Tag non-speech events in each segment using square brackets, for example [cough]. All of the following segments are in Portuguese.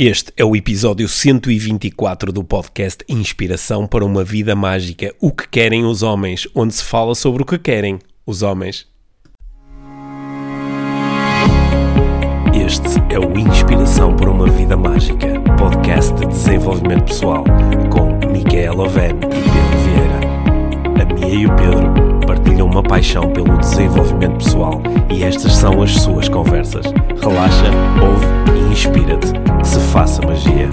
Este é o episódio 124 do podcast Inspiração para uma Vida Mágica: O que querem os homens, onde se fala sobre o que querem os homens. Este é o Inspiração para uma Vida Mágica, podcast de desenvolvimento pessoal, com Micaela Oven e Pedro Vieira. A Mia e o Pedro partilham uma paixão pelo desenvolvimento pessoal e estas são as suas conversas. Relaxa, ouve e inspira-te. Se faça magia.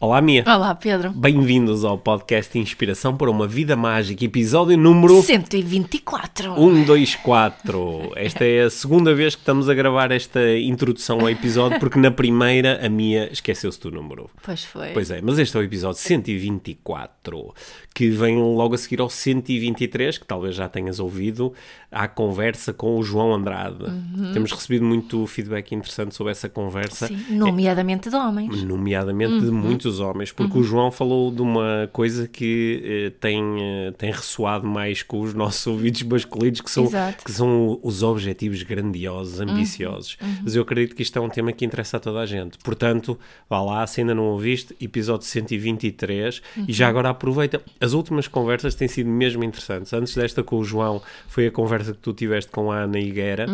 Olá, Mia. Olá, Pedro. Bem-vindos ao podcast Inspiração para uma Vida Mágica, episódio número 124. 124. Esta é a segunda vez que estamos a gravar esta introdução ao episódio, porque na primeira a Mia esqueceu-se do número. Pois foi. Pois é, mas este é o episódio 124, que vem logo a seguir ao 123, que talvez já tenhas ouvido, à conversa com o João Andrade. Temos recebido muito feedback interessante sobre essa conversa. Sim, nomeadamente de homens. Nomeadamente de muitos homens, porque o João falou de uma coisa que eh, tem, eh, tem ressoado mais com os nossos ouvidos masculinos, que são, Exato. que são os objetivos grandiosos, ambiciosos. Mas eu acredito que isto é um tema que interessa a toda a gente. Portanto, vá lá, se ainda não ouviste, episódio 123, e já agora aproveita. As últimas conversas têm sido mesmo interessantes. Antes desta com o João, foi a conversa que tu tiveste com a Ana Higuera,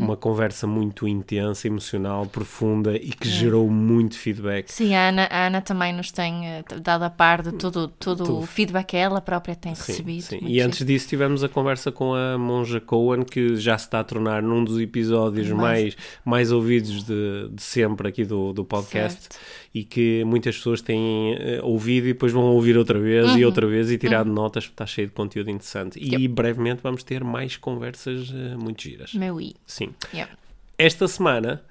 uma conversa muito intensa, emocional, profunda e que gerou muito feedback. Sim, a Ana, a Ana também nos tem eh, dado a par de todo, todo o feedback que ela própria tem Sim, recebido. sim. E antes disso tivemos a conversa com a Monja Cohen, que já se está a tornar num dos episódios mais, Mais- mais ouvidos de, de sempre aqui do, do podcast Certo. E que muitas pessoas têm eh, ouvido e depois vão ouvir outra vez Uhum. e outra vez e tirar notas porque está cheio de conteúdo interessante. E brevemente vamos ter mais conversas eh, muito giras. Meu i. Sim. Yeah. Esta semana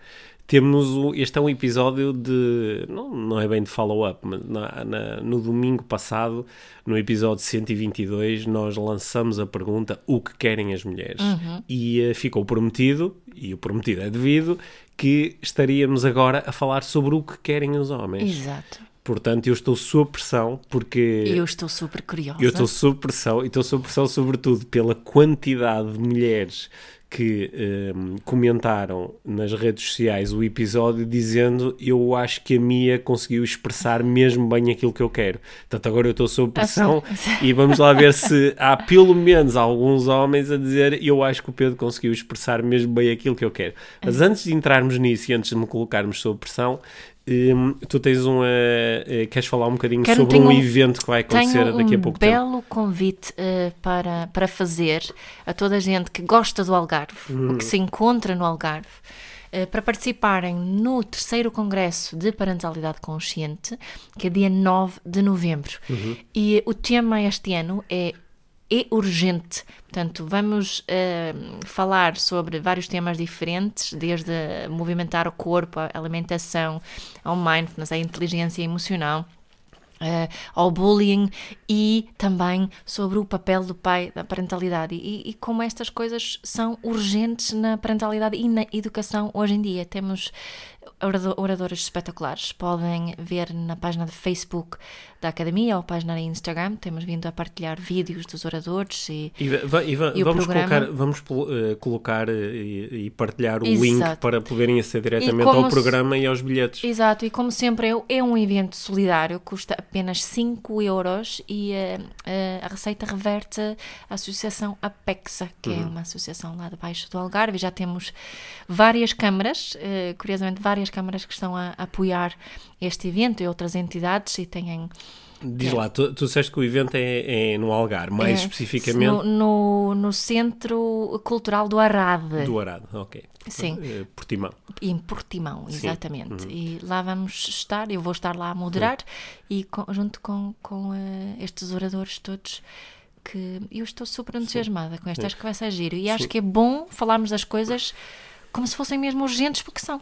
temos o, este é um episódio de não, não é bem de follow-up, mas na- na- no domingo passado, no episódio 122, nós lançamos a pergunta o que querem as mulheres e eh, ficou prometido e o prometido é devido que estaríamos agora a falar sobre o que querem os homens. Exato. Portanto, eu estou sob pressão porque Eu estou super curiosa. eu estou sob pressão e estou sob pressão sobretudo pela quantidade de mulheres que hum, comentaram nas redes sociais o episódio dizendo eu acho que a Mia conseguiu expressar mesmo bem aquilo que eu quero. Portanto, agora eu estou sob pressão e vamos lá ver se há pelo menos alguns homens a dizer eu acho que o Pedro conseguiu expressar mesmo bem aquilo que eu quero. Mas antes de entrarmos nisso e antes de me colocarmos sob pressão, hum, tu tens um. eh, eh, queres falar um bocadinho Quero- sobre um um- evento que vai acontecer daqui a um pouco tempo? belo convite eh, para, para fazer a toda a gente que gosta do Algarve, Uhum. que se encontra no Algarve, para participarem no terceiro Congresso de Parentalidade Consciente, que é dia 9 de novembro. Uhum. E o tema este ano é é urgente. Portanto, vamos eh, falar sobre vários temas diferentes, desde movimentar o corpo, a alimentação, ao mindfulness, à inteligência emocional eh, ao bullying e também sobre o papel do pai da parentalidade e, e como estas coisas são urgentes na parentalidade e na educação hoje em dia. Temos orado- oradores espetaculares, podem ver na página de Facebook da Academia ou página de Instagram, temos vindo a partilhar vídeos dos oradores e E, va- e va- E o vamos colocar, vamos eh, colocar eh, e, partilhar o link Exato. para poderem aceder diretamente ao se- programa e aos bilhetes. Exato, e como sempre é, é um evento solidário, custa apenas 5 euros e eh, eh, a receita reverte à associação Apexa, que é uma associação lá de baixo do Algarve. Já temos várias câmaras, eh, curiosamente várias câmaras que estão a, apoiar este evento e outras entidades e têm Diz lá, tu, tu disseste que o evento é, é no Algar, mais eh, especificamente no, no, no Centro Cultural do Arade. do Arado. Ok. Sim. Eh, Portimão. Em Portimão, exatamente. Uhum. E lá vamos estar, eu vou estar lá a moderar e com- junto com, com eh, estes oradores todos que eu estou super entusiasmada com esta, acho que vai ser giro. E acho que é bom falarmos das coisas como se fossem mesmo urgentes, porque são.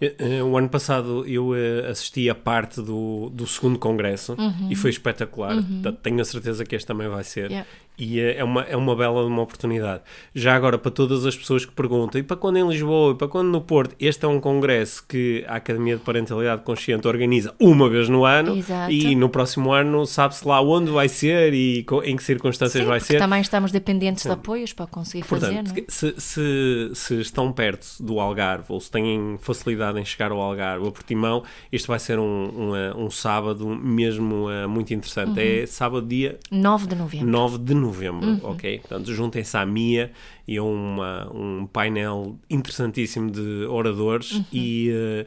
Eh, eh, O ano passado eu eh, assisti a parte do, do segundo congresso Uhum. e foi espetacular. Portanto, Tenho a certeza que este também vai ser. Yeah. E é é uma, é uma bela uma oportunidade. Já agora, para todas as pessoas que perguntam, e para quando em Lisboa, e para quando no Porto, este é um congresso que a Academia de Parentalidade Consciente organiza uma vez no ano, Exato. e no próximo ano sabe-se lá onde vai ser e em que circunstâncias Sim, vai ser. também estamos dependentes de apoios para conseguir fazer, Portanto, não é? se, se, se estão perto do Algarve ou se têm facilidade em chegar ao Algarve ou a Portimão, este vai ser um, um, eh, um sábado mesmo eh, muito interessante. Uhum. É sábado, dia 9 de novembro. 9 de novembro, Uhum. ok? Portanto, juntem-se à Mia e a uma, um painel interessantíssimo de oradores Uhum. e, eh,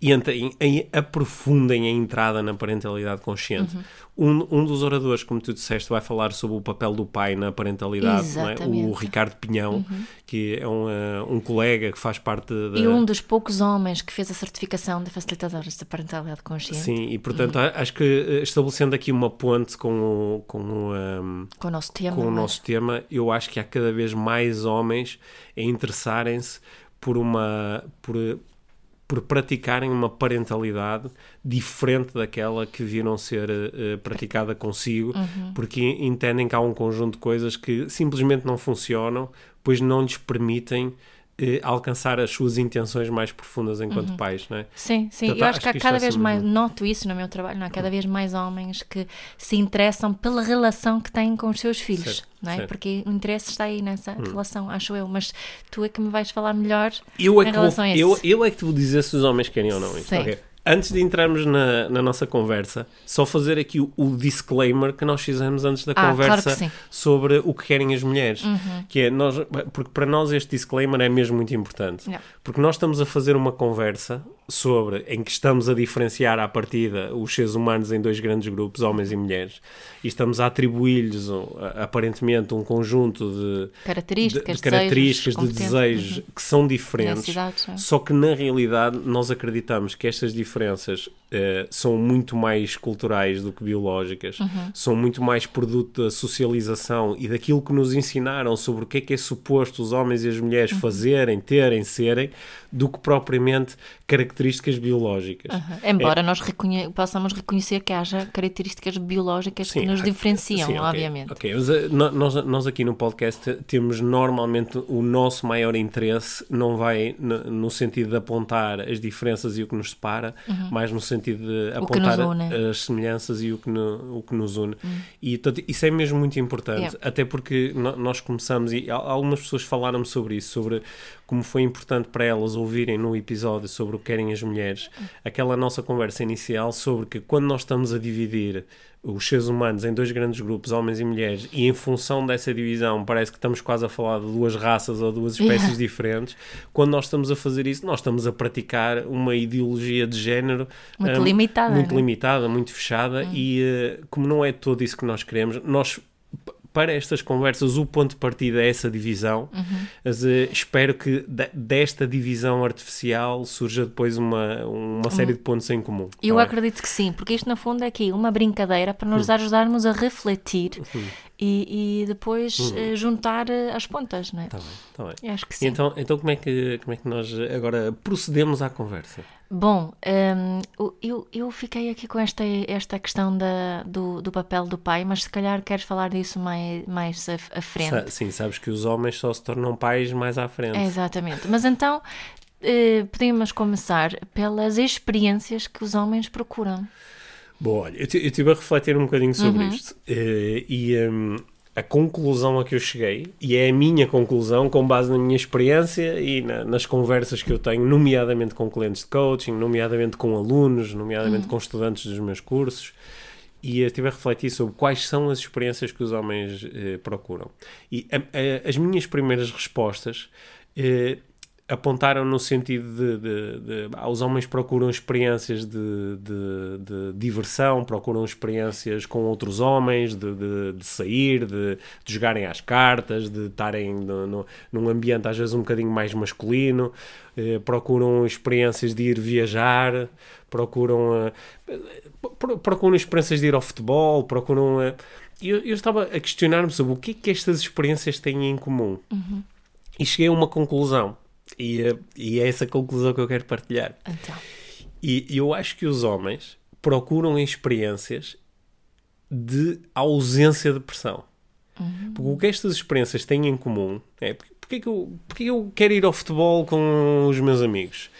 e entrem, e aprofundem a entrada na parentalidade consciente. Uhum. Um, um dos oradores, como tu disseste, vai falar sobre o papel do pai na parentalidade, é? Uhum. o Ricardo Pinhão, que é um, eh, um colega que faz parte da... E um dos poucos homens que fez a certificação de facilitadores da parentalidade consciente Sim, e portanto Uhum. acho que eh, estabelecendo aqui uma ponte com o, com o, ehm, com o nosso tema. com o é? nosso tema, eu acho que há cada vez mais homens a interessarem-se por uma por, por praticarem uma parentalidade diferente daquela que viram ser eh, praticada consigo, Uhum. porque entendem que há um conjunto de coisas que simplesmente não funcionam, pois não lhes permitem eh, alcançar as suas intenções mais profundas enquanto Uhum. pais, não é? Sim, sim. Portanto, eu acho acho que há que isto cada é vez mais, mesmo. noto isso no meu trabalho, não há cada vez mais homens que se interessam pela relação que têm com os seus filhos, Certo, não é? certo. Hum. Porque o interesse está aí nessa relação, acho eu, mas tu é que me vais falar melhor Eu é, em que vou, relação a isso. eu, eu é que te vou dizer se os homens querem ou não isto. Sim. ok? Antes de entrarmos na, na nossa conversa, só fazer aqui o, o disclaimer que nós fizemos antes da Ah, claro conversa. Uhum. sobre o que querem as mulheres. Que é nós, porque para nós este disclaimer é mesmo muito importante. Yeah. Porque nós estamos a fazer uma conversa sobre em que estamos a diferenciar à partida os seres humanos em dois grandes grupos, homens e mulheres, e estamos a atribuir-lhes aparentemente um conjunto de, Características, de, de características, de desejos, competências, desejos uhum. que são diferentes. É. Só que na realidade nós acreditamos que estas diferenças eh, são muito mais culturais do que biológicas, Uhum. são muito mais produto da socialização e daquilo que nos ensinaram sobre o que é que é suposto os homens e as mulheres Uhum. fazerem, terem, serem, do que propriamente características biológicas. Aham. Embora nós reconhe- possamos reconhecer que haja características biológicas que nos diferenciam, sim, ok, obviamente. Ok, mas, eh, nós, nós aqui no podcast temos normalmente o nosso maior interesse não vai no, no sentido de apontar as diferenças e o que nos separa, mas no sentido de. O que nos apontar as semelhanças e o que, no- o que nos une. E portanto, isso é mesmo muito importante, Yeah. até porque nós começamos, e al- algumas pessoas falaram sobre isso, sobre como foi importante para elas ouvirem no episódio sobre o que querem as mulheres, aquela nossa conversa inicial sobre que quando nós estamos a dividir os seres humanos em dois grandes grupos, homens e mulheres, e em função dessa divisão parece que estamos quase a falar de duas raças ou duas espécies Yeah. diferentes, quando nós estamos a fazer isso, nós estamos a praticar uma ideologia de género Muito hum, limitada, muito não é? limitada, muito fechada, e eh, como não é todo isso que nós queremos, nós para estas conversas, o ponto de partida é essa divisão. Uhum. Mas, eh, espero que de- desta divisão artificial surja depois uma, uma série de pontos em comum. Eu tá acredito que sim, porque isto no fundo é aqui uma brincadeira para nos ajudarmos a refletir e, e depois eh, juntar eh, as pontas, não é? Tá bem, tá bem. Eu acho que sim. Então, então como, é que, como é que nós agora procedemos à conversa? Bom, hum, o- eu, eu fiquei aqui com esta, esta questão da, do, do papel do pai, mas se calhar queres falar disso mais, mais a frente. Sa- sim, sabes que os homens só se tornam pais mais à frente. É, exatamente. Mas então eh, podemos começar pelas experiências que os homens procuram. Bom, olha, eu ti- eu estive a refletir um bocadinho sobre Uhum. isto eh, e hum, a conclusão a que eu cheguei, e é a minha conclusão com base na minha experiência e na- nas conversas que eu tenho, nomeadamente com clientes de coaching, nomeadamente com alunos, nomeadamente com estudantes dos meus cursos, e eu estive a refletir sobre quais são as experiências que os homens eh, procuram. E a- a- as minhas primeiras respostas eh, apontaram no sentido de, de- de- ah, os homens procuram experiências de, de- diversão, procuram experiências com outros homens, de, sair, de, jogarem às cartas, de estarem no, no- num ambiente às vezes um bocadinho mais masculino, eh, procuram experiências de ir viajar, procuram, eh, pro- procuram experiências de ir ao futebol, procuram. eh, eu, eu estava a questionar-me sobre o que é que estas experiências têm em comum. E cheguei a uma conclusão. E, eh, e é essa conclusão que eu quero partilhar. Então, E eu acho que os homens procuram experiências de ausência de pressão. Uhum. Porque o que estas experiências têm em comum é porque, porque, é que eu, porque eu quero ir ao futebol com os meus amigos?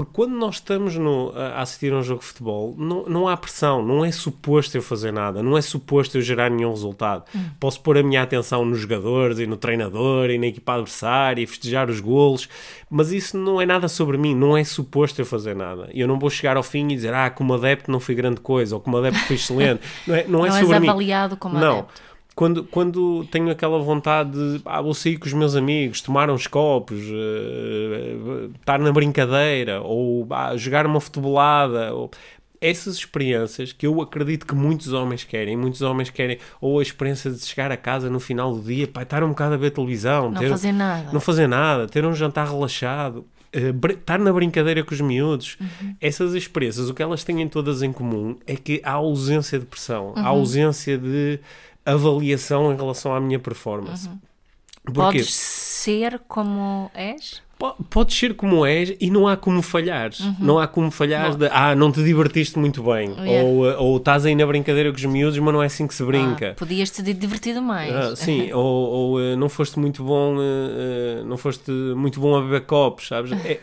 Porque quando nós estamos no, a assistir a um jogo de futebol, não, não há pressão, não é suposto eu fazer nada, não é suposto eu gerar nenhum resultado. Hum. Posso pôr a minha atenção nos jogadores e no treinador e na equipa adversária e festejar os golos, mas isso não é nada sobre mim, não é suposto eu fazer nada. Eu não vou chegar ao fim e dizer, ah, como adepto não fui grande coisa, ou como adepto fui excelente. [laughs] Não é, não é não sobre és mim. avaliado como não. adepto quando, quando tenho aquela vontade de ah, vou sair com os meus amigos, tomar uns copos, uh, estar na brincadeira, ou ah, jogar uma futebolada, ou, essas experiências que eu acredito que muitos homens querem, muitos homens querem, ou a experiência de chegar a casa no final do dia, pá, estar um bocado a ver televisão, não ter, fazer nada, não fazer nada, ter um jantar relaxado, uh, estar na brincadeira com os miúdos, uhum. essas experiências, o que elas têm todas em comum é que há ausência de pressão, uhum. há ausência de avaliação em relação à minha performance. Uhum. Podes ser como és? Podes ser como és e não há como falhares. Uhum. Não há como falhares de ah, não te divertiste muito bem. Yeah. Ou, eh, ou estás aí na brincadeira com os miúdos, mas não é assim que se brinca. Ah, podias te divertido mais. Ah, sim, [laughs] ou, ou, uh, não foste muito bom, uh, não foste muito bom a beber copos, sabes? É,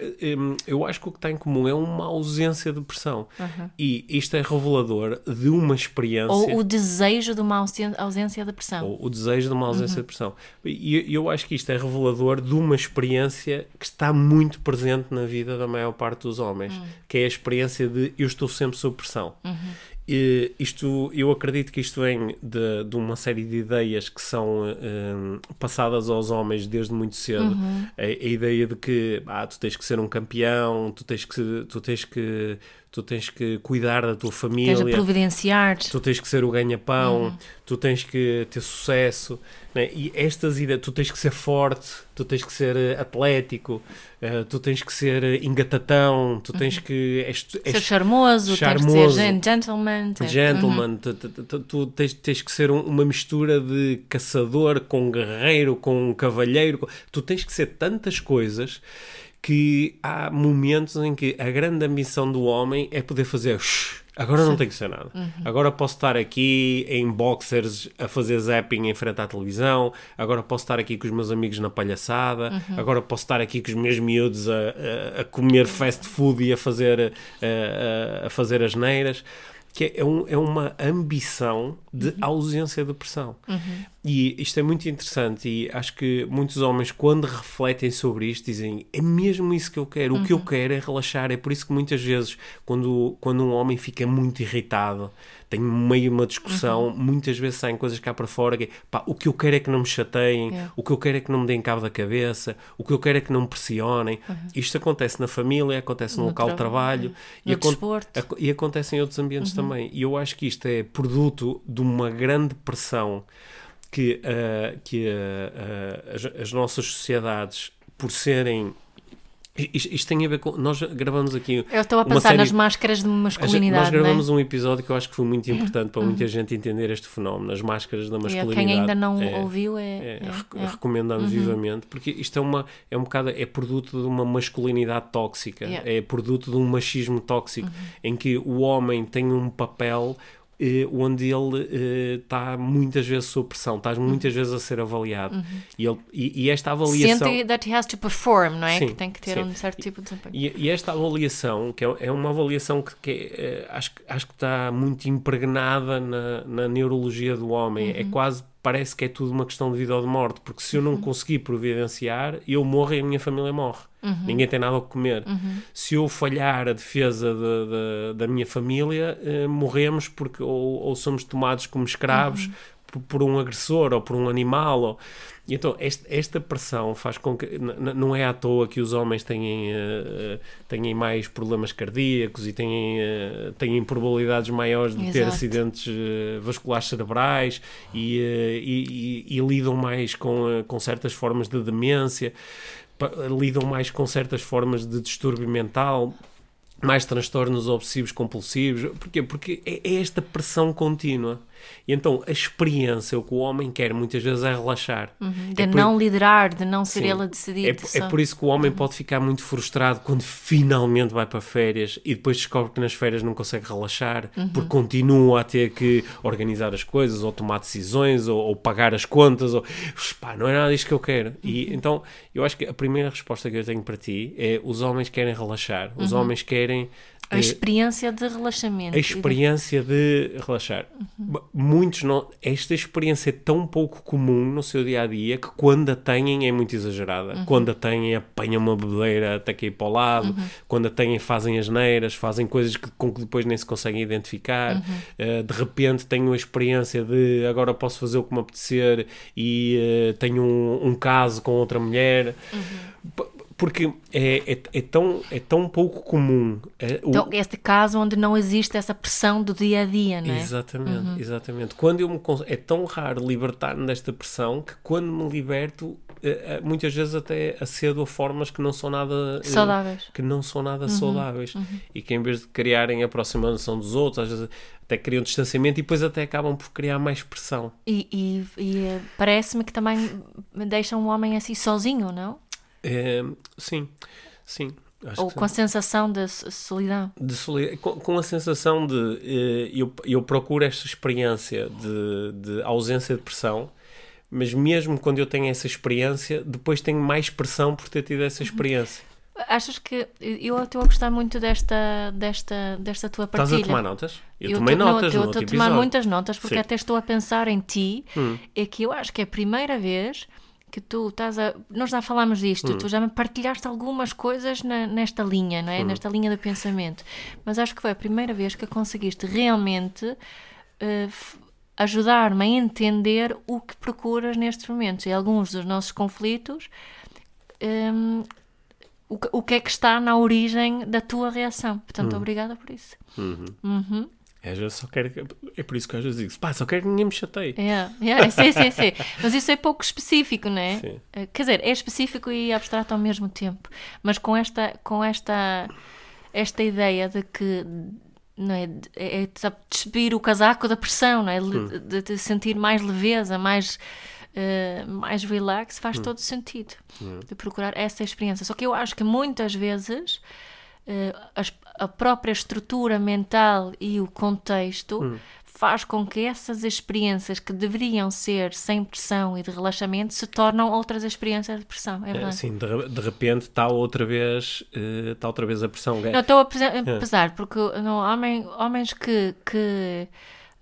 eu acho que o que está em comum é uma ausência de pressão. Uhum. E isto é revelador de uma experiência. Ou o desejo de uma ausência de pressão. Ou o desejo de uma ausência uhum. de pressão. E eu acho que isto é revelador de uma experiência que está muito presente na vida da maior parte dos homens, uhum. que é a experiência de eu estou sempre sob pressão. Uhum. E isto, eu acredito que isto vem de, de uma série de ideias que são um, passadas aos homens desde muito cedo. Uhum. A, a, ideia de que ah, tu tens que ser um campeão, tu tens que, tu tens que tu tens que cuidar da tua família, tens a providenciar, tu tens que ser o ganha-pão, uhum. tu tens que ter sucesso, né? e estas ideias, tu tens que ser forte, tu tens que ser eh, atlético, uh, tu tens que ser eh, engatatão, tu tens uhum. que és, és ser charmoso, charmoso, tens que ser gentleman, gentleman, uhum. tu, tu, tu, tens, tens que ser um, uma mistura de caçador com guerreiro, com cavalheiro, tu tens que ser tantas coisas que há momentos em que a grande ambição do homem é poder fazer agora não tem que ser nada. Uhum. Agora posso estar aqui em boxers a fazer zapping em frente à televisão, agora posso estar aqui com os meus amigos na palhaçada, uhum. agora posso estar aqui com os meus miúdos a, a, a comer fast food e a fazer, a, a fazer as neiras que é, um, é uma ambição de uhum. ausência de pressão. Uhum. E isto é muito interessante e acho que muitos homens, quando refletem sobre isto, dizem é mesmo isso que eu quero. Uhum. O que eu uhum. quero é relaxar. É por isso que muitas vezes, quando, quando um homem fica muito irritado, tem meio uma discussão, uhum. muitas vezes saem coisas cá para fora que é, pá, o que eu quero é que não me chateiem, yeah. o que eu quero é que não me deem cabo da cabeça, o que eu quero é que não me pressionem. Uhum. Isto acontece na família, acontece no, no local de trabalho e, e, acontece em outros ambientes uhum. também. E eu acho que isto é produto de uma grande pressão que, uh, que uh, uh, as, as nossas sociedades, por serem isto, isto, tem a ver com. Nós gravamos aqui. Eu estou a pensar série, nas máscaras de masculinidade. Nós gravamos é? um episódio que eu acho que foi muito importante para muita uhum. gente entender este fenómeno, as máscaras da masculinidade. Quem ainda não é, ouviu é. é, é, é. recomendamos uhum. vivamente, porque isto é, uma, é um bocado. É produto de uma masculinidade tóxica, yeah. é produto de um machismo tóxico, uhum. em que o homem tem um papel eh, onde ele está eh, muitas vezes sob pressão, estás muitas vezes a ser avaliado. Uhum. E, ele, e, e, esta avaliação. Sente that he has to perform, não é? Sim, que tem que ter sim. um certo tipo de desempenho. E, e, esta avaliação, que é, é uma avaliação que, que é, acho, acho que está muito impregnada na, na neurologia do homem, é uhum. é quase parece que é tudo uma questão de vida ou de morte, porque se eu não uhum. conseguir providenciar, eu morro e a minha família morre. Uhum. Ninguém tem nada a comer. Uhum. Se eu falhar a defesa de, de, da minha família, eh, morremos porque ou, ou, somos tomados como escravos uhum. Por, um agressor ou por um animal. Ou... Então, esta, esta pressão faz com que. Não é à toa que os homens têm, uh, têm mais problemas cardíacos e têm, uh, têm probabilidades maiores de Exato. ter acidentes uh, vasculares cerebrais e, e, e, e, lidam mais com, com certas formas de demência, lidam mais com certas formas de distúrbio mental mais transtornos obsessivos compulsivos. Porquê? Porque é, é esta pressão contínua. E então a experiência, o que o homem quer muitas vezes é relaxar. Uhum. De É por- não liderar, de não ser Sim. ele a decidir. É, por- é só. por isso que o homem pode ficar muito frustrado quando finalmente vai para férias e depois descobre que nas férias não consegue relaxar porque continua a ter que organizar as coisas ou tomar decisões ou, ou pagar as contas ou pá, não é nada disto que eu quero. E então eu acho que a primeira resposta que eu tenho para ti é os homens querem relaxar, os homens querem A eh, experiência de relaxamento. a experiência de relaxar. Muitos não. Esta experiência é tão pouco comum no seu dia a dia que quando a têm é muito exagerada. Quando a têm, apanham uma bebedeira até cair para o lado. Quando a têm, fazem as neiras, fazem coisas que, com que depois nem se conseguem identificar. Uh, de repente tenho a experiência de agora posso fazer o que me apetecer e uh, tenho um, um caso com outra mulher. P- Porque é, é, é tão, é tão pouco comum. é, o- Então, este caso onde não existe essa pressão do dia a dia, não é? Exatamente, exatamente. Quando eu me é tão raro libertar-me desta pressão que quando me liberto, eh, eh, muitas vezes até acedo a formas que não são nada eh, Saudáveis. que não são nada saudáveis e que em vez de criarem aproximação dos outros, às vezes até criam distanciamento e depois até acabam por criar mais pressão. E, e- e, parece-me que também deixam um homem assim sozinho, não? Eh, sim, sim. Ou com a sensação de solidão. de soli- com, com a sensação de eh, eu, eu procuro esta experiência de, de ausência de pressão, mas mesmo quando eu tenho essa experiência, depois tenho mais pressão por ter tido essa experiência. Achas que eu estou a gostar muito desta, desta, desta tua Estás partilha? a tomar notas? Eu, Eu tomei notas eu no estou a tomar muitas notas porque Sim. até estou a pensar em ti. Hum. É que eu acho que é a primeira vez que tu estás a. Nós já falámos disto, Hum. tu já me partilhaste algumas coisas na- nesta linha, não é? Hum. Nesta linha do pensamento. Mas acho que foi a primeira vez que conseguiste realmente f- ajudar-me a entender o que procuras nestes momentos. E alguns dos nossos conflitos. o, que, o que é que está na origem da tua reação? Portanto, Hum. obrigada por isso. É, às vezes só quero que- é por isso que às vezes digo, pá, só quero que ninguém me chateie. Yeah, yeah, sim, sim, sim. Mas isso é pouco específico, não é? Sim. Eh, Quer dizer, é específico e abstrato ao mesmo tempo. Mas com esta, com esta, esta ideia de que não é, é, é despir o casaco da pressão, não é? Le- De, de sentir mais leveza, mais, eh, mais relax, faz todo sentido. De procurar essa experiência. Só que eu acho que muitas vezes a própria estrutura mental e o contexto faz com que essas experiências que deveriam ser sem pressão e de relaxamento se tornam outras experiências de pressão, é É, verdade? Assim, de, re- de repente está outra vez, eh, está outra vez a pressão. Não, estou a a pesar, porque não, homem, homens que. que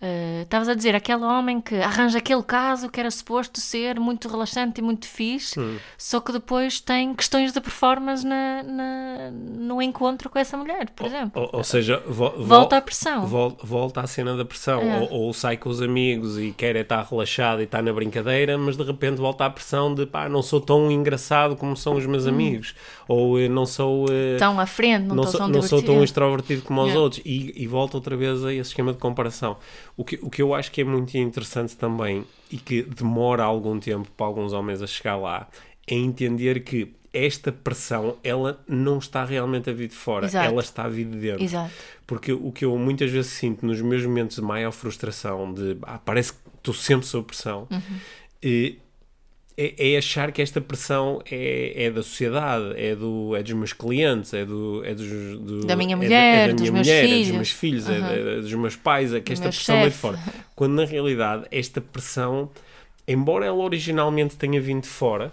eh, Estavas a dizer, aquele homem que arranja aquele caso que era suposto ser muito relaxante e muito fixe, só que depois tem questões de performance na, na- no encontro com essa mulher, por exemplo. Ou, ou seja, vo- vo- Volta à pressão. vol- volta à cena da pressão. É. Ou, ou sai com os amigos e quer é estar relaxado e estar na brincadeira, mas de repente volta à pressão de pá, não sou tão engraçado como são os meus amigos. Ou eh, não sou. eh, Estão à frente, não, não, sou, tão não sou tão extrovertido como os Yeah. outros e, e volta outra vez a esse esquema de comparação. O que, o que eu acho que é muito interessante também e que demora algum tempo para alguns homens a chegar lá é entender que esta pressão ela não está realmente a vir de fora, Exato. ela está a vir de dentro. Exato. Porque o que eu muitas vezes sinto nos meus momentos de maior frustração, de ah, parece que estou sempre sob pressão, Uhum. eh, é, é achar que esta pressão é, é da sociedade, é, do, é dos meus clientes, é, do, é dos, do- Da minha é mulher, é da dos minha meus mulher, é filhos. dos meus filhos, é, Uhum. é dos meus pais, é que esta pressão vem de fora. Quando na realidade esta pressão, embora ela originalmente tenha vindo de fora,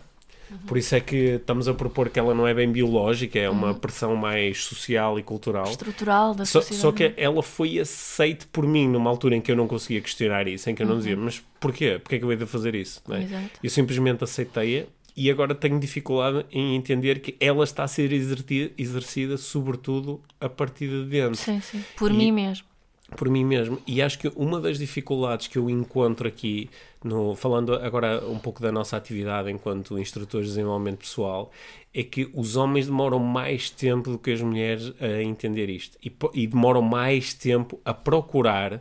Uhum. por isso é que estamos a propor que ela não é bem biológica, é Uhum. uma pressão mais social e cultural. Estrutural da Só, sociedade. só que ela foi aceite por mim numa altura em que eu não conseguia questionar isso, em que eu não dizia, mas porquê? Porquê é que eu hei de fazer isso? é? Uhum. Exato. Eu simplesmente aceitei-a e agora tenho dificuldade em entender que ela está a ser exerti- exercida, sobretudo a partir de dentro Sim, sim. Por E- mim mesmo. Por mim mesmo. E acho que uma das dificuldades que eu encontro aqui, no, falando agora um pouco da nossa atividade enquanto instrutores de desenvolvimento pessoal, é que os homens demoram mais tempo do que as mulheres a entender isto. E, e demoram mais tempo a procurar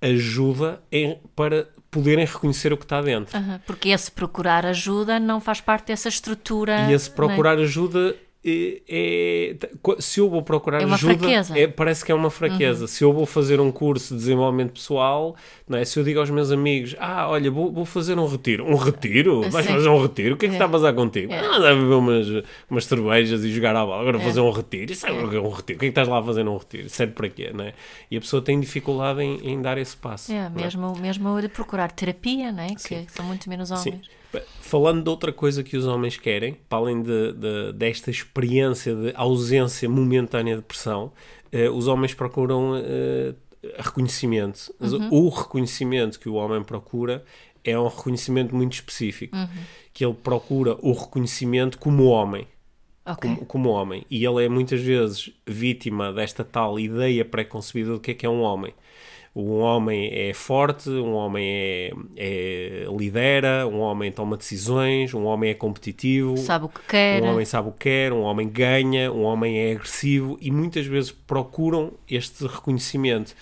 ajuda em- para poderem reconhecer o que está dentro. Aham, Porque esse procurar ajuda não faz parte dessa estrutura. E esse né? procurar ajuda é, é- se eu vou procurar É ajuda, é- parece que é uma fraqueza. Se eu vou fazer um curso de desenvolvimento pessoal, não é? se eu digo aos meus amigos, ah, olha, vou, vou fazer um retiro. Um retiro? Vais Sim. fazer um retiro? O que é que É. está a passar contigo? É. Ah, dá beber umas, umas cervejas e jogar à bola. Agora fazer um retiro. Isso é um retiro. O que é que estás lá a fazer num retiro? Serve para quê? Não é? E a pessoa tem dificuldade em, em dar esse passo. É, não é? mesmo, mesmo de procurar terapia, né? que são muito menos Sim. homens. Bem, Falando de outra coisa que os homens querem, para além de, de- desta experiência de ausência momentânea de pressão, eh, os homens procuram eh, reconhecimento. Mas O reconhecimento que o homem procura é um reconhecimento muito específico, que ele procura o reconhecimento como homem. Ok. Como, como homem. E ele é muitas vezes vítima desta tal ideia pré-concebida do que é que é um homem. Um homem é forte, um homem é, é- lidera, um homem toma decisões, um homem é competitivo, Sabe o que quer. um homem sabe o que quer, um homem ganha, um homem é agressivo e muitas vezes procuram este reconhecimento.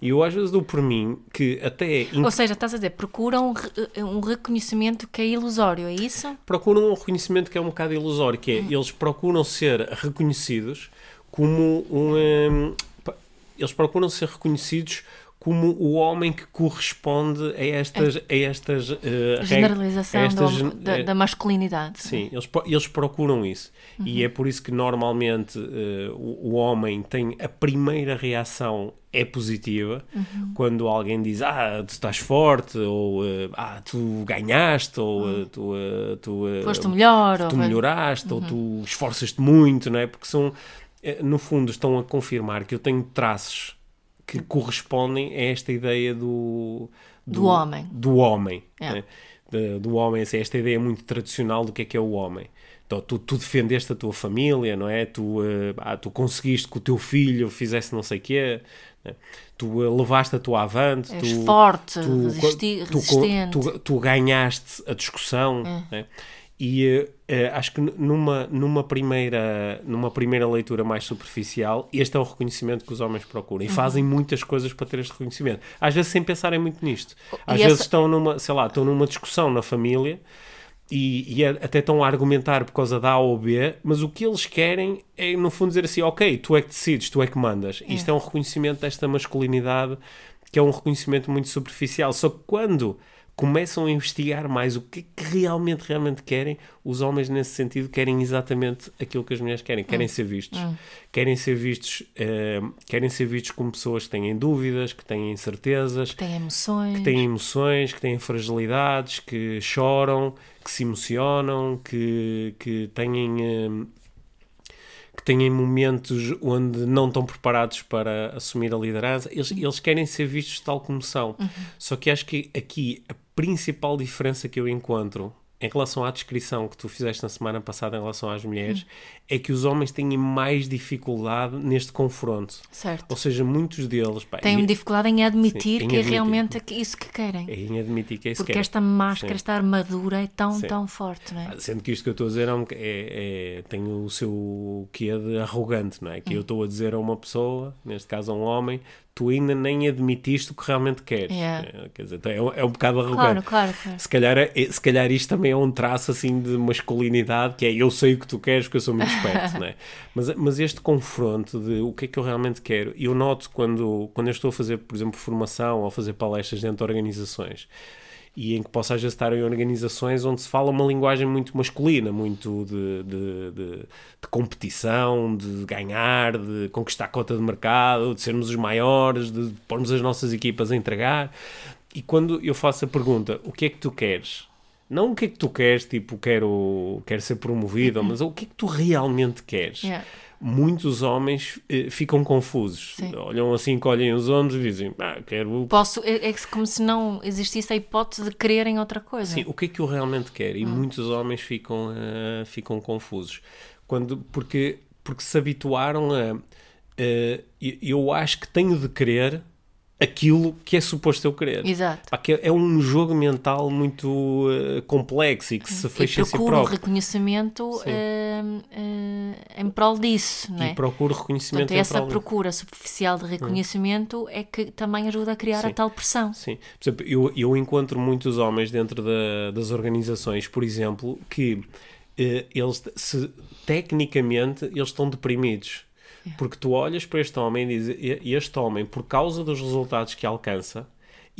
E eu às vezes dou por mim que até in- Ou seja, estás a dizer, procuram um re- um reconhecimento que é ilusório, é isso? procuram um reconhecimento que é um bocado ilusório, que é eles procuram ser reconhecidos como um, hum, pa- eles procuram ser reconhecidos como o homem que corresponde a estas a estas reg- Generalização a estas do- da, eh, da masculinidade. Sim, eles, eles procuram isso. E é por isso que normalmente eh, o, o homem tem a primeira reação é positiva quando alguém diz ah, tu estás forte, ou ah, tu ganhaste, ou eh, tu, eh, tu, Foste melhor. tu ou- melhoraste, ou tu esforças-te muito, não é? Porque são, no fundo, estão a confirmar que eu tenho traços que correspondem a esta ideia do, Do homem. Do homem. É. né? De- do homem, assim, esta ideia muito tradicional do que é que é o homem. Então, tu, tu defendeste a tua família, não é? Tu, eh, ah, tu conseguiste que o teu filho fizesse não sei o quê, né? tu eh, levaste a tua avante, És tu, forte, tu, resisti- tu, resistente. tu, tu ganhaste a discussão né? e eh, eh, acho que numa, numa, primeira, numa primeira leitura mais superficial este é o reconhecimento que os homens procuram Uhum. e fazem muitas coisas para ter este reconhecimento às vezes sem pensarem muito nisto às E vezes essa- estão numa, sei lá, estão numa discussão na família e, e a- até estão a argumentar por causa da A ou B, mas o que eles querem é, no fundo, dizer assim: ok, tu é que decides, tu é que mandas. Isto é um reconhecimento desta masculinidade que é um reconhecimento muito superficial. Só que quando começam a investigar mais o que é que realmente, realmente querem, os homens, nesse sentido, querem exatamente aquilo que as mulheres querem: querem ser vistos. Querem ser vistos, eh, querem ser vistos como pessoas que têm dúvidas, que têm incertezas, Tem emoções. que têm emoções, que têm fragilidades, que choram, que se emocionam, que, que têm. hum, que têm momentos onde não estão preparados para assumir a liderança, eles, eles querem ser vistos tal como são. Só que acho que aqui a principal diferença que eu encontro em relação à descrição que tu fizeste na semana passada em relação às mulheres é que os homens têm mais dificuldade neste confronto. Certo. Ou seja, muitos deles. pá, Têm e- dificuldade em admitir Sim, em que é admitir. realmente isso que querem. é em admitir que é isso Porque que é. esta máscara, Sim. esta armadura é tão, Sim. tão forte, não é? Ah, Sendo que isto que eu estou a dizer é, um, é, é- tem o seu quê de arrogante, não é? Hum. Que eu estou a dizer a uma pessoa, neste caso a um homem, tu ainda nem admitiste o que realmente queres. Yeah. É, quer dizer, então é, um- é um bocado arrogante. Claro, claro, claro. Se calhar, é- se calhar isto também é um traço assim de masculinidade, que é eu sei o que tu queres, porque eu sou muito esperto, [laughs] não é? Mas, mas este confronto de o que é que eu realmente quero, eu noto quando, quando eu estou a fazer, por exemplo, formação ou a fazer palestras dentro de organizações, e em que às vezes estar em organizações onde se fala uma linguagem muito masculina, muito de, de, de, de competição, de ganhar, de conquistar cota de mercado, de sermos os maiores, de pormos as nossas equipas a entregar. E quando eu faço a pergunta, o que é que tu queres? Não o que é que tu queres, tipo, quero, quero ser promovido, mas o que é que tu realmente queres? Yeah. Muitos homens eh, ficam confusos. Sim. Olham assim, colhem os ombros e dizem, ah, quero Posso, é, é como se não existisse a hipótese de quererem outra coisa. Sim, o que é que eu realmente quero? E muitos homens ficam, eh, ficam confusos. Quando, porque, porque se habituaram a. eu- eu acho que tenho de querer aquilo que é suposto eu querer. Exato. Pá, é- é um jogo mental muito eh, complexo e que se E fecha si procuro o próprio. reconhecimento eh, eh, em prol disso, não é? E procuro reconhecimento Portanto, em essa procura superficial de reconhecimento é que também ajuda a criar a Sim. tal pressão. Sim. Por exemplo, eu, eu encontro muitos homens dentro da- das organizações, por exemplo, que eh, eles, se, tecnicamente, eles estão deprimidos. Porque tu olhas para este homem e dizes, "E- este homem, por causa dos resultados que alcança,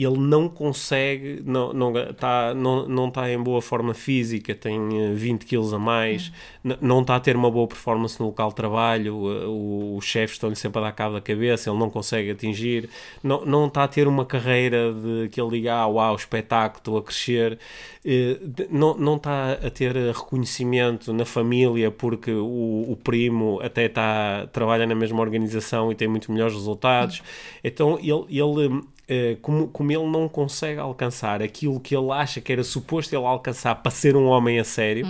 ele não consegue, não está não, tá- não, não tá em boa forma física, tem eh, 20 quilos a mais, n- não está a ter uma boa performance no local de trabalho, eh, o- os chefes estão-lhe sempre a dar cabo da cabeça, ele não consegue atingir, não, não está a ter uma carreira de que ele diga, ah, uau, espetáculo, estou a crescer, eh, não, não está a ter eh, reconhecimento na família porque o, o primo até está, trabalha na mesma organização e tem muito melhores resultados, então ele, ele eh, como, como ele não consegue alcançar aquilo que ele acha que era suposto ele alcançar para ser um homem a sério,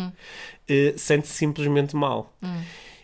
eh, sente-se simplesmente mal.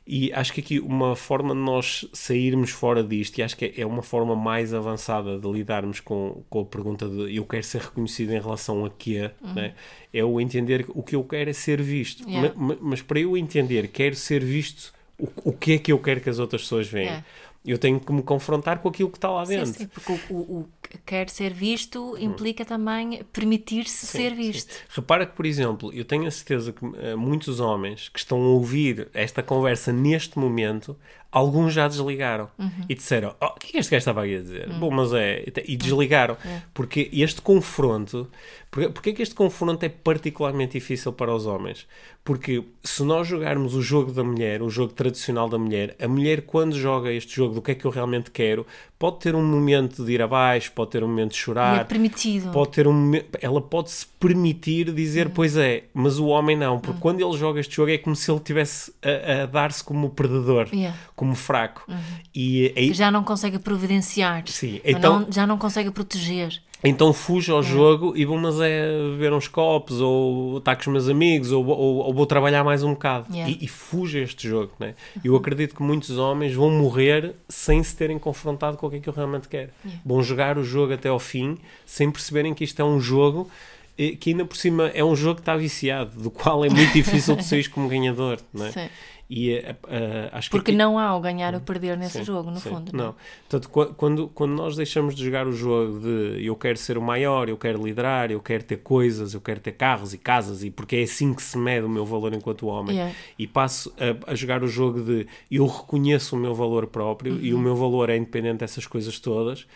E acho que aqui uma forma de nós sairmos fora disto, e acho que é uma forma mais avançada de lidarmos com, com a pergunta de eu quero ser reconhecido em relação a quê, né? é o entender que o que eu quero é ser visto. Yeah. Ma- ma- mas para eu entender, quero ser visto, o, o que é que eu quero que as outras pessoas vejam? Yeah. Eu tenho que me confrontar com aquilo que está lá Sim, dentro. sim, porque o, o, quer ser visto implica também permitir-se ser visto. Repara que, por exemplo, eu tenho a certeza que eh, muitos homens que estão a ouvir esta conversa neste momento, alguns já desligaram e disseram: oh, O que é que este gajo estava aqui a dizer? Bom, mas é. E desligaram. Porque este confronto. Porque, porque é que este confronto é particularmente difícil para os homens? Porque se nós jogarmos o jogo da mulher, o jogo tradicional da mulher, a mulher, quando joga este jogo do que é que eu realmente quero, pode ter um momento de ir abaixo, pode ter um momento de E chorar, é permitido. pode ter um ela pode se permitir dizer pois é, mas o homem não, porque quando ele joga este jogo é como se ele tivesse a, a dar-se como predador, Yeah. como fraco. E aí, Já não consegue providenciar. Sim, então- não- já não consegue proteger. Então fujo ao jogo e vou mas é beber uns copos ou estar com os meus amigos ou, ou, ou vou trabalhar mais um bocado Yeah. e, e fujo a este jogo, né? Eu acredito que muitos homens vão morrer sem se terem confrontado com o que é que eu realmente quero. Vão jogar o jogo até ao fim sem perceberem que isto é um jogo eh, que ainda por cima é um jogo que está viciado, do qual é muito [laughs] difícil de sair como ganhador, não é? Sim. E eh, acho que Porque aqui- não há o ganhar ou perder nesse Sim, jogo, no sim. fundo. Não. Portanto, qu- quando, quando nós deixamos de jogar o jogo de eu quero ser o maior, eu quero liderar, eu quero ter coisas, eu quero ter carros e casas, e porque é assim que se mede o meu valor enquanto homem, Yeah. e passo a, a jogar o jogo de eu reconheço o meu valor próprio e o Uhum. meu valor é independente dessas coisas todas,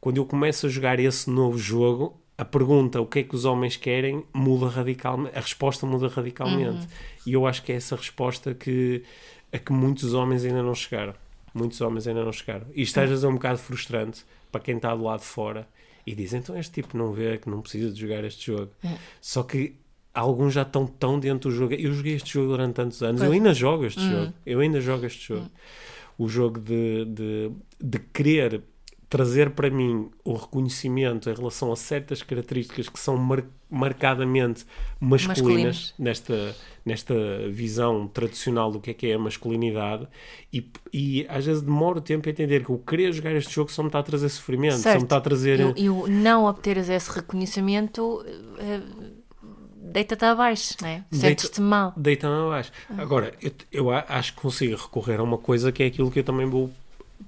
quando eu começo a jogar esse novo jogo. A pergunta o que é que os homens querem muda radicalmente, a resposta muda radicalmente. Uhum. E eu acho que é essa resposta que, a que muitos homens ainda não chegaram. Muitos homens ainda não chegaram. E isto às vezes é um bocado frustrante para quem está do lado de fora e diz: então este tipo não vê que não precisa de jogar este jogo. Só que alguns já estão tão dentro do jogo. Eu joguei este jogo durante tantos anos, eu Pois. ainda jogo este jogo. Eu ainda jogo este jogo. O jogo de, de, de querer trazer para mim o reconhecimento em relação a certas características que são mar- marcadamente masculinas, Masculinas. nesta, nesta visão tradicional do que é que é a masculinidade e, e às vezes demora o tempo a entender que o querer jogar este jogo só me está a trazer sofrimento, só me está a trazer... E, o- não obteres esse reconhecimento eh, deita-te abaixo, é? Deita- Sentes-te mal. Deita-me abaixo. Agora, eu, eu acho que consigo recorrer a uma coisa que é aquilo que eu também vou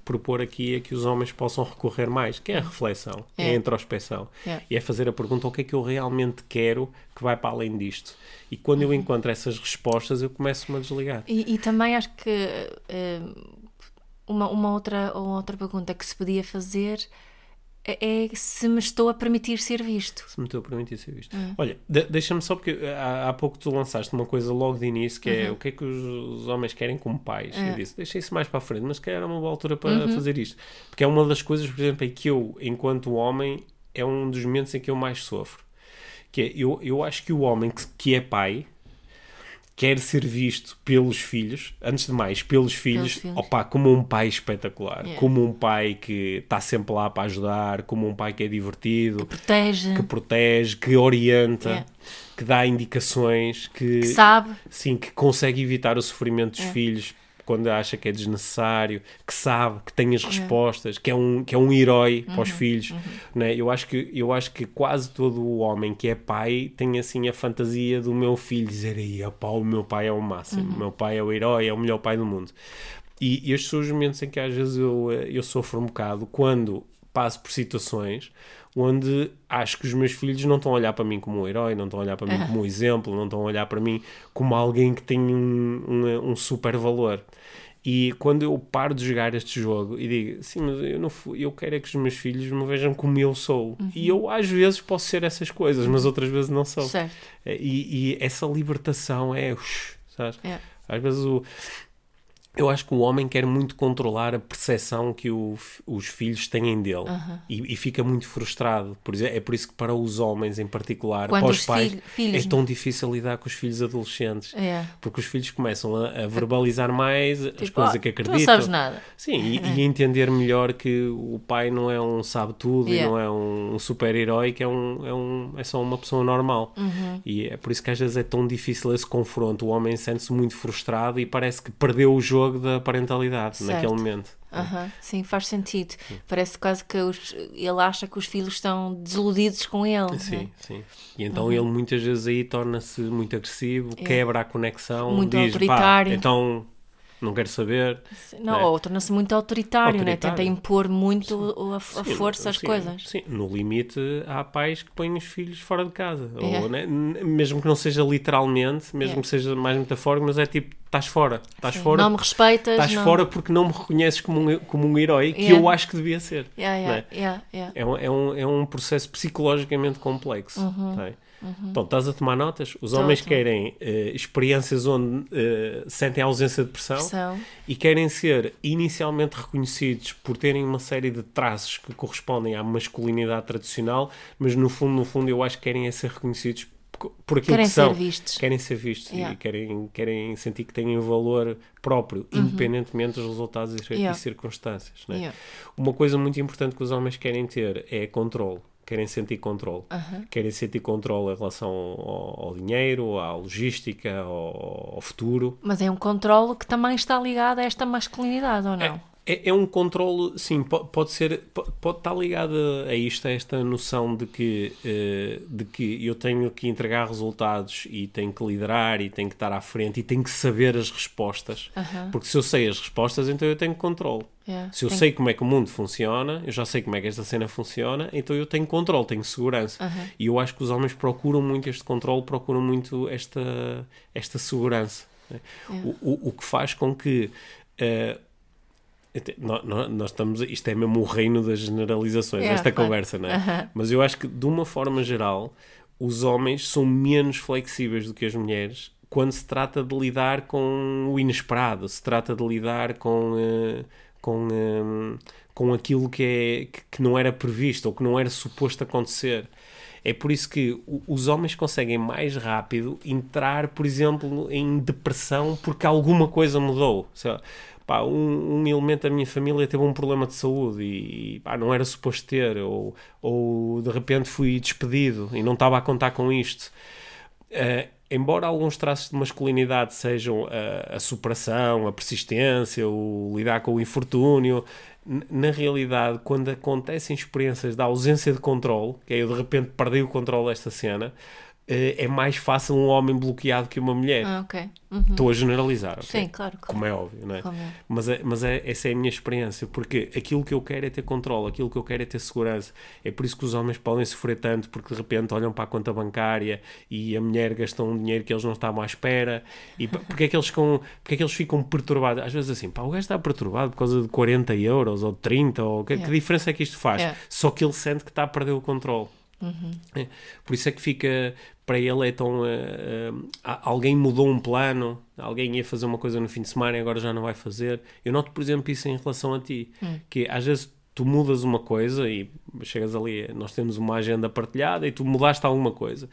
propor aqui, é que os homens possam recorrer mais, que é a reflexão, é, É. a introspeção. É. E é fazer a pergunta o que é que eu realmente quero que vai para além disto. E quando eu encontro essas respostas, eu começo-me a desligar. E, e também acho que eh, uma, uma, outra, uma outra pergunta que se podia fazer é, é se me estou a permitir ser visto. Se me estou a permitir ser visto. É. Olha, de- deixa-me só, porque há, há pouco tu lançaste uma coisa logo de início, que Uhum. é o que é que os, homens querem como pais. É. Eu disse, deixa isso mais para a frente, mas se calhar é uma boa altura para Uhum. fazer isto. Porque é uma das coisas, por exemplo, em que eu, enquanto homem, é um dos momentos em que eu mais sofro. Que é, eu, eu acho que o homem que, que é pai quer ser visto pelos filhos, antes de mais, pelos filhos, filhos. opa, como um pai espetacular, Yeah. como um pai que está sempre lá para ajudar, como um pai que é divertido, Protege, que protege, que orienta, Yeah. que dá indicações, que, que sabe. sim, que consegue evitar o sofrimento dos É. filhos quando acha que é desnecessário, que sabe, que tem as respostas, que é um que é um herói para Uhum, os filhos, né? Eu acho que eu acho que quase todo o homem que é pai tem assim a fantasia do meu filho dizer aí, opá, o meu pai é o máximo, Uhum. o meu pai é o herói, é o melhor pai do mundo. E, e estes são os momentos em que às vezes eu, eh, eu sofro um bocado quando passo por situações onde acho que os meus filhos não estão a olhar para mim como um herói, não estão a olhar para mim como um exemplo, não estão a olhar para mim como alguém que tem um, um, um super valor. E quando eu paro de jogar este jogo e digo, sim, mas eu, não fui, eu quero é que os meus filhos me vejam como eu sou. Uhum. E eu às vezes posso ser essas coisas, mas outras vezes não sou. Certo. E, e essa libertação é. sabes? É. Às vezes o. Eu acho que o homem quer muito controlar a percepção que o os filhos têm dele e, e fica muito frustrado. Por exemplo, é por isso que para os homens em particular, Quando para os os pais, filho- filhos, é tão difícil lidar com os filhos adolescentes. É. Porque os filhos começam a, a verbalizar mais as Tipo, coisas "Ah, que acreditam. não sabes nada. Sim, e, [laughs] e entender melhor que o pai não é um sabe-tudo Yeah. e não é um, super-herói, que é, um, é, um, é só uma pessoa normal. Uhum. E é por isso que às vezes é tão difícil esse confronto. O homem sente-se muito frustrado e parece que perdeu o jogo da parentalidade Certo. naquele momento. Aham, Sim, faz sentido. Parece quase que os- ele acha que os filhos estão desiludidos com ele. Sim, né? sim. E então Uhum. ele muitas vezes aí torna-se muito agressivo, quebra a conexão, É. Muito diz, autoritário. então não quero saber. Não, É. Ou torna-se muito autoritário, né? Autoritário. tenta impor muito a, a Sim, força sim, coisas. Sim, no limite há pais que põem os filhos fora de casa. É. Ou, né, mesmo que não seja literalmente, mesmo É. que seja mais metafórico, mas é tipo, estás fora. Estás Sim. fora. Não me respeitas. Estás não... fora porque não me reconheces como um, como um herói que eu acho que devia ser. Yeah, não yeah, é? yeah, yeah. É um, é, um, é um processo psicologicamente complexo. Uhum. tá? Então, estás a tomar notas? Os Tô, homens querem eh, experiências onde eh, sentem a ausência de pressão Pressão. e querem ser inicialmente reconhecidos por terem uma série de traços que correspondem à masculinidade tradicional, mas no fundo, no fundo, eu acho que querem é ser reconhecidos por aquilo Querem que são. ser vistos. Querem ser vistos Yeah. Uhum. e querem, querem sentir que têm um valor próprio, independentemente dos resultados e, Yeah. e circunstâncias. né? Yeah. Uma coisa muito importante que os homens querem ter é controle. Querem sentir controle. Querem sentir controle em relação ao, ao dinheiro, à logística, ao, ao futuro. Mas é um controle que também está ligado a esta masculinidade, ou não? É, é um controle, sim, po- pode ser, po- pode estar ligado a isto, a esta noção de que, eh, de que eu tenho que entregar resultados e tenho que liderar e tenho que estar à frente e tenho que saber as respostas. Porque se eu sei as respostas, então eu tenho controle. Yeah. Se eu sei como é que o mundo funciona, eu já sei como é que esta cena funciona, então eu tenho controle, tenho segurança. E eu acho que os homens procuram muito este controle, procuram muito esta, esta segurança. né? O, o, o que faz com que. eh, até- nó- nó- nós estamos, isto é mesmo o reino das generalizações, Yeah, esta claro. conversa, não é? Mas eu acho que, de uma forma geral, os homens são menos flexíveis do que as mulheres quando se trata de lidar com o inesperado, se trata de lidar com, eh, com, eh, com aquilo que, é, que, não era previsto ou que não era suposto acontecer. É por isso que os homens conseguem mais rápido entrar, por exemplo, em depressão porque alguma coisa mudou. Pá, um, um elemento da minha família teve um problema de saúde e pá, não era suposto ter, ou, ou de repente fui despedido e não estava a contar com isto. Eh, embora alguns traços de masculinidade sejam a, a superação, a persistência, o lidar com o infortúnio, na realidade, quando acontecem experiências da ausência de controle, que é eu de repente perdi o controle desta cena, eh, é mais fácil um homem bloqueado que uma mulher. Ah, ok. Uhum. Estou a generalizar, ok? Sim, claro. claro. Como é óbvio, não é? Como é. Mas, é, mas é, essa é a minha experiência, porque aquilo que eu quero é ter controle, aquilo que eu quero é ter segurança. É por isso que os homens podem sofrer tanto, porque de repente olham para a conta bancária e a mulher gastou um dinheiro que eles não estavam à espera. E porque é que eles, ficam, porque é que eles ficam perturbados? Às vezes assim, pá, o gajo está perturbado por causa de 40 euros ou de 30, ou que, que Yeah. diferença é que isto faz? Yeah. Só que ele sente que está a perder o controle. É. Por isso é que fica para ele é tão eh, a- alguém mudou um plano, alguém ia fazer uma coisa no fim de semana e agora já não vai fazer. Eu noto, por exemplo, isso em relação a ti, que às vezes tu mudas uma coisa e chegas ali, nós temos uma agenda partilhada e tu mudaste alguma coisa.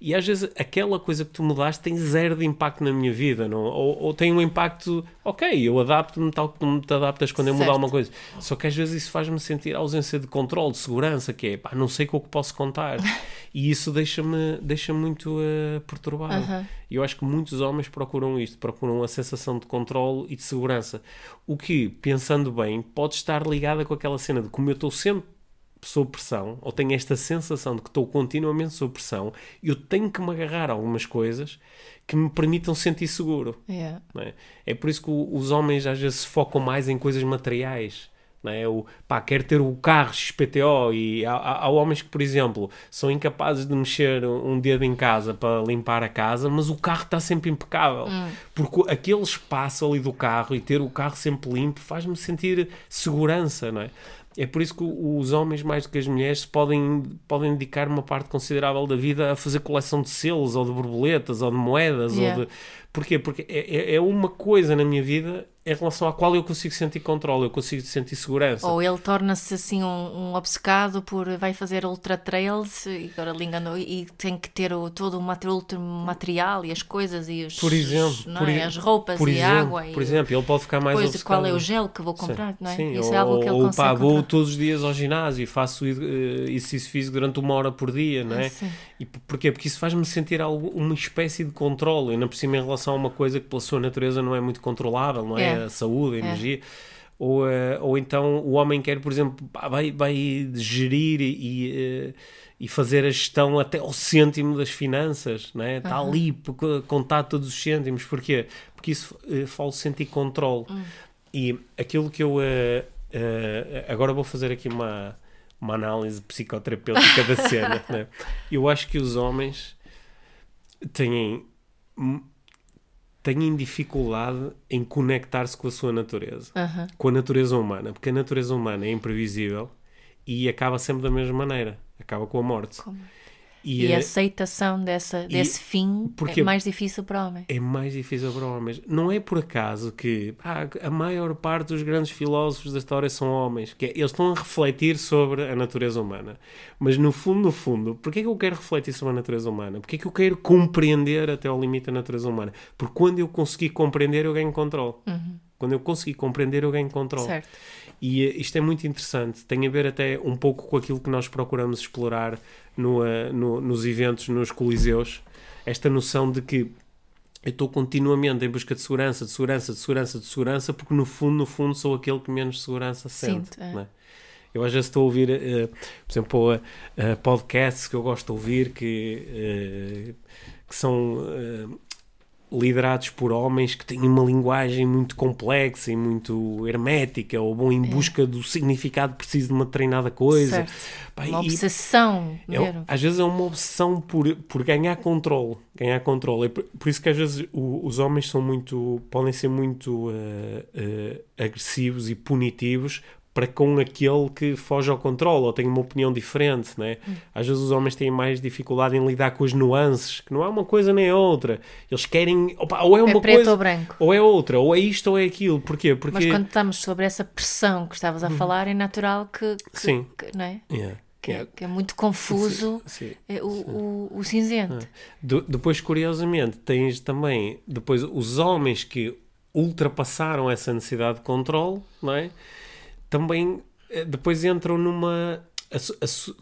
E às vezes aquela coisa que tu mudaste tem zero de impacto na minha vida, não? Ou, ou tem um impacto, ok, eu adapto-me tal como te adaptas quando eu mudar Certo. alguma coisa. Só que às vezes isso faz-me sentir ausência de controle, de segurança, que é, pá, não sei com o que posso contar. [laughs] e isso deixa-me deixa muito eh, perturbado. Aham. E eu acho que muitos homens procuram isto, procuram a sensação de controle e de segurança. O que, pensando bem, pode estar ligada com aquela cena de como eu estou sempre sob pressão, ou tenho esta sensação de que estou continuamente sob pressão, eu tenho que me agarrar a algumas coisas que me permitam sentir seguro. Yeah. É, é por isso que os homens às vezes se focam mais em coisas materiais. não é? O, pá, quero ter o carro XPTO e há, há, há homens que, por exemplo, são incapazes de mexer um dedo em casa para limpar a casa, mas o carro está sempre impecável. Porque aquele espaço ali do carro e ter o carro sempre limpo faz-me sentir segurança, não é? É por isso que os homens, mais do que as mulheres, podem, podem dedicar uma parte considerável da vida a fazer coleção de selos, ou de borboletas, ou de moedas. Yeah. Ou de... Porquê? Porque é, é- é uma coisa na minha vida em relação à qual eu consigo sentir controle, eu consigo sentir segurança. Ou ele torna-se assim um, um obcecado por vai fazer ultra trails e agora ligando e tem que ter o, todo o ultra material e as coisas e os Por exemplo, não por é? e- as roupas e exemplo, a água e Por exemplo, ele pode ficar mais depois obcecado. qual é o gel que vou comprar, Sim, não é? sim, Isso ou, é algo que ele ou, consegue pá, vou controlar. todos os dias ao ginásio e faço eh, exercício físico durante uma hora por dia, não é? Ah, sim. E porquê? Porque isso faz-me sentir algo, uma espécie de controle, ainda por cima em relação a uma coisa que pela sua natureza não é muito controlável, não é? É. A saúde, a energia. Ou, eh, ou então o homem quer, por exemplo, vai, vai gerir e, eh, e fazer a gestão até ao cêntimo das finanças, não é? Está ali p- c- contar todos os cêntimos. Porquê? Porque isso eh, faz sentir controle. E aquilo que eu agora vou fazer aqui uma, uma análise psicoterapêutica da cena. [laughs] né? Eu acho que os homens têm, têm dificuldade em conectar-se com a sua natureza, Aham. com a natureza humana, porque a natureza humana é imprevisível e acaba sempre da mesma maneira, acaba com a morte. Como? E, E a aceitação dessa, desse fim é mais difícil para o homem. é mais difícil para homens. Não é por acaso que ah, a maior parte dos grandes filósofos da história são homens, que é, eles estão a refletir sobre a natureza humana. Mas no fundo, no fundo, porquê é que eu quero refletir sobre a natureza humana? Porquê é que eu quero compreender até ao limite a natureza humana? Porque quando eu conseguir compreender, eu ganho controle. Quando eu conseguir compreender, eu ganho controle. Certo. E eh, isto é muito interessante, tem a ver até um pouco com aquilo que nós procuramos explorar no, eh, no- nos eventos, nos coliseus, esta noção de que eu estou continuamente em busca de segurança, de segurança, de segurança, de segurança, porque no fundo, no fundo, sou aquele que menos segurança sente. Sinto, é. é? Eu às vezes estou a ouvir, eh, por exemplo, eh, podcasts que eu gosto de ouvir que, eh, que são liderados por homens que têm uma linguagem muito complexa e muito hermética ou vão em busca do significado preciso de uma determinada coisa. Pá, Uma obsessão é, às vezes é uma obsessão por, por ganhar controle. Ganhar controle. É por, por isso que às vezes o- os homens são muito. podem ser muito eh, eh, agressivos e punitivos para com aquele que foge ao controle ou tem uma opinião diferente, né? Hum. Às vezes os homens têm mais dificuldade em lidar com as nuances, que não é uma coisa nem outra. Eles querem, opa, ou é uma preto coisa, ou branco. ou é outra, ou é isto ou é aquilo. Porquê? Porque Mas quando estamos sobre essa pressão que estavas a falar, é natural que, que- Sim. que- não é? Yeah, Que, é- yeah. que é muito confuso Sim. é o, o, o cinzento. De- depois, curiosamente, tens também depois os homens que ultrapassaram essa necessidade de controle, não é? Também eh, depois entram numa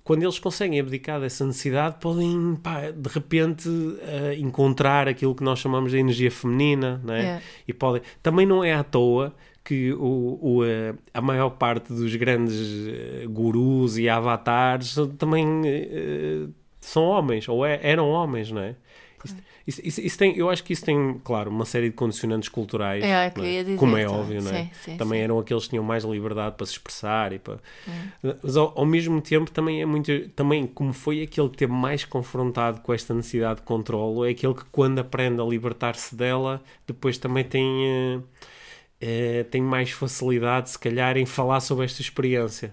quando eles conseguem abdicar dessa necessidade, podem pá, de repente eh, encontrar aquilo que nós chamamos de energia feminina, não é? É. E podem também não é à toa que o, o, eh, a maior parte dos grandes gurus e avatares também são homens, ou é- eram homens, não é? Isso, isso- isso- isso tem, eu acho que isso tem, claro, uma série de condicionantes culturais, É, é ia dizer, como é tá. óbvio, não é? Sim, também sim. eram aqueles que tinham mais liberdade para se expressar e para... Hum. Mas ao, ao mesmo tempo também é muito, também como foi aquele que teve mais confrontado com esta necessidade de controlo, é aquele que quando aprende a libertar-se dela, depois também tem... eh, eh, tem mais facilidade, se calhar, em falar sobre esta experiência.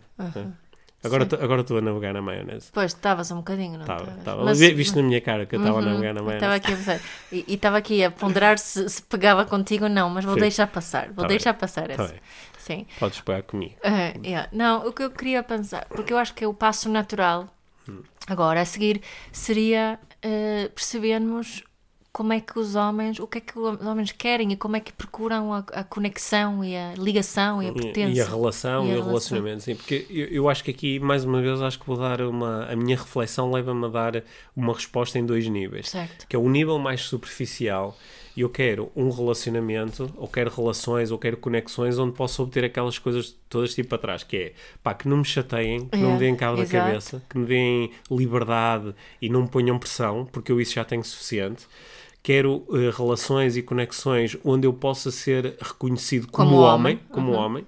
Agora tô- agora estou a navegar na maionese. Pois, estavas um bocadinho, não Estava, estava. Mas- Viste na minha cara que eu estava a Uhum, navegar na maionese. Estava aqui a pensar. E estava aqui a ponderar se, se pegava contigo ou não, mas vou Sim. deixar passar. Vou Tá deixar bem. passar Tá essa. bem. Sim. Podes pegar comigo. Ah, yeah. Não, o que eu queria pensar, porque eu acho que é o passo natural Hum. agora a seguir seria eh, percebermos como é que os homens, o que é que os homens querem e como é que procuram a, a conexão e a ligação e a E, pertença. e a relação E e, a o relação. relacionamento, sim, porque eu, eu acho que aqui, mais uma vez, acho que vou dar uma. A minha reflexão leva-me a dar uma resposta em dois níveis. Certo. Que é o nível mais superficial. e Eu quero um relacionamento, ou quero relações, ou quero conexões onde posso obter aquelas coisas todas tipo para trás, que é pá, que não me chateiem, que não me É, deem cabo da cabeça, que me deem liberdade e não me ponham pressão, porque eu isso já tenho suficiente. Quero eh, relações e conexões onde eu possa ser reconhecido como, Como homem, homem, como uhum. homem,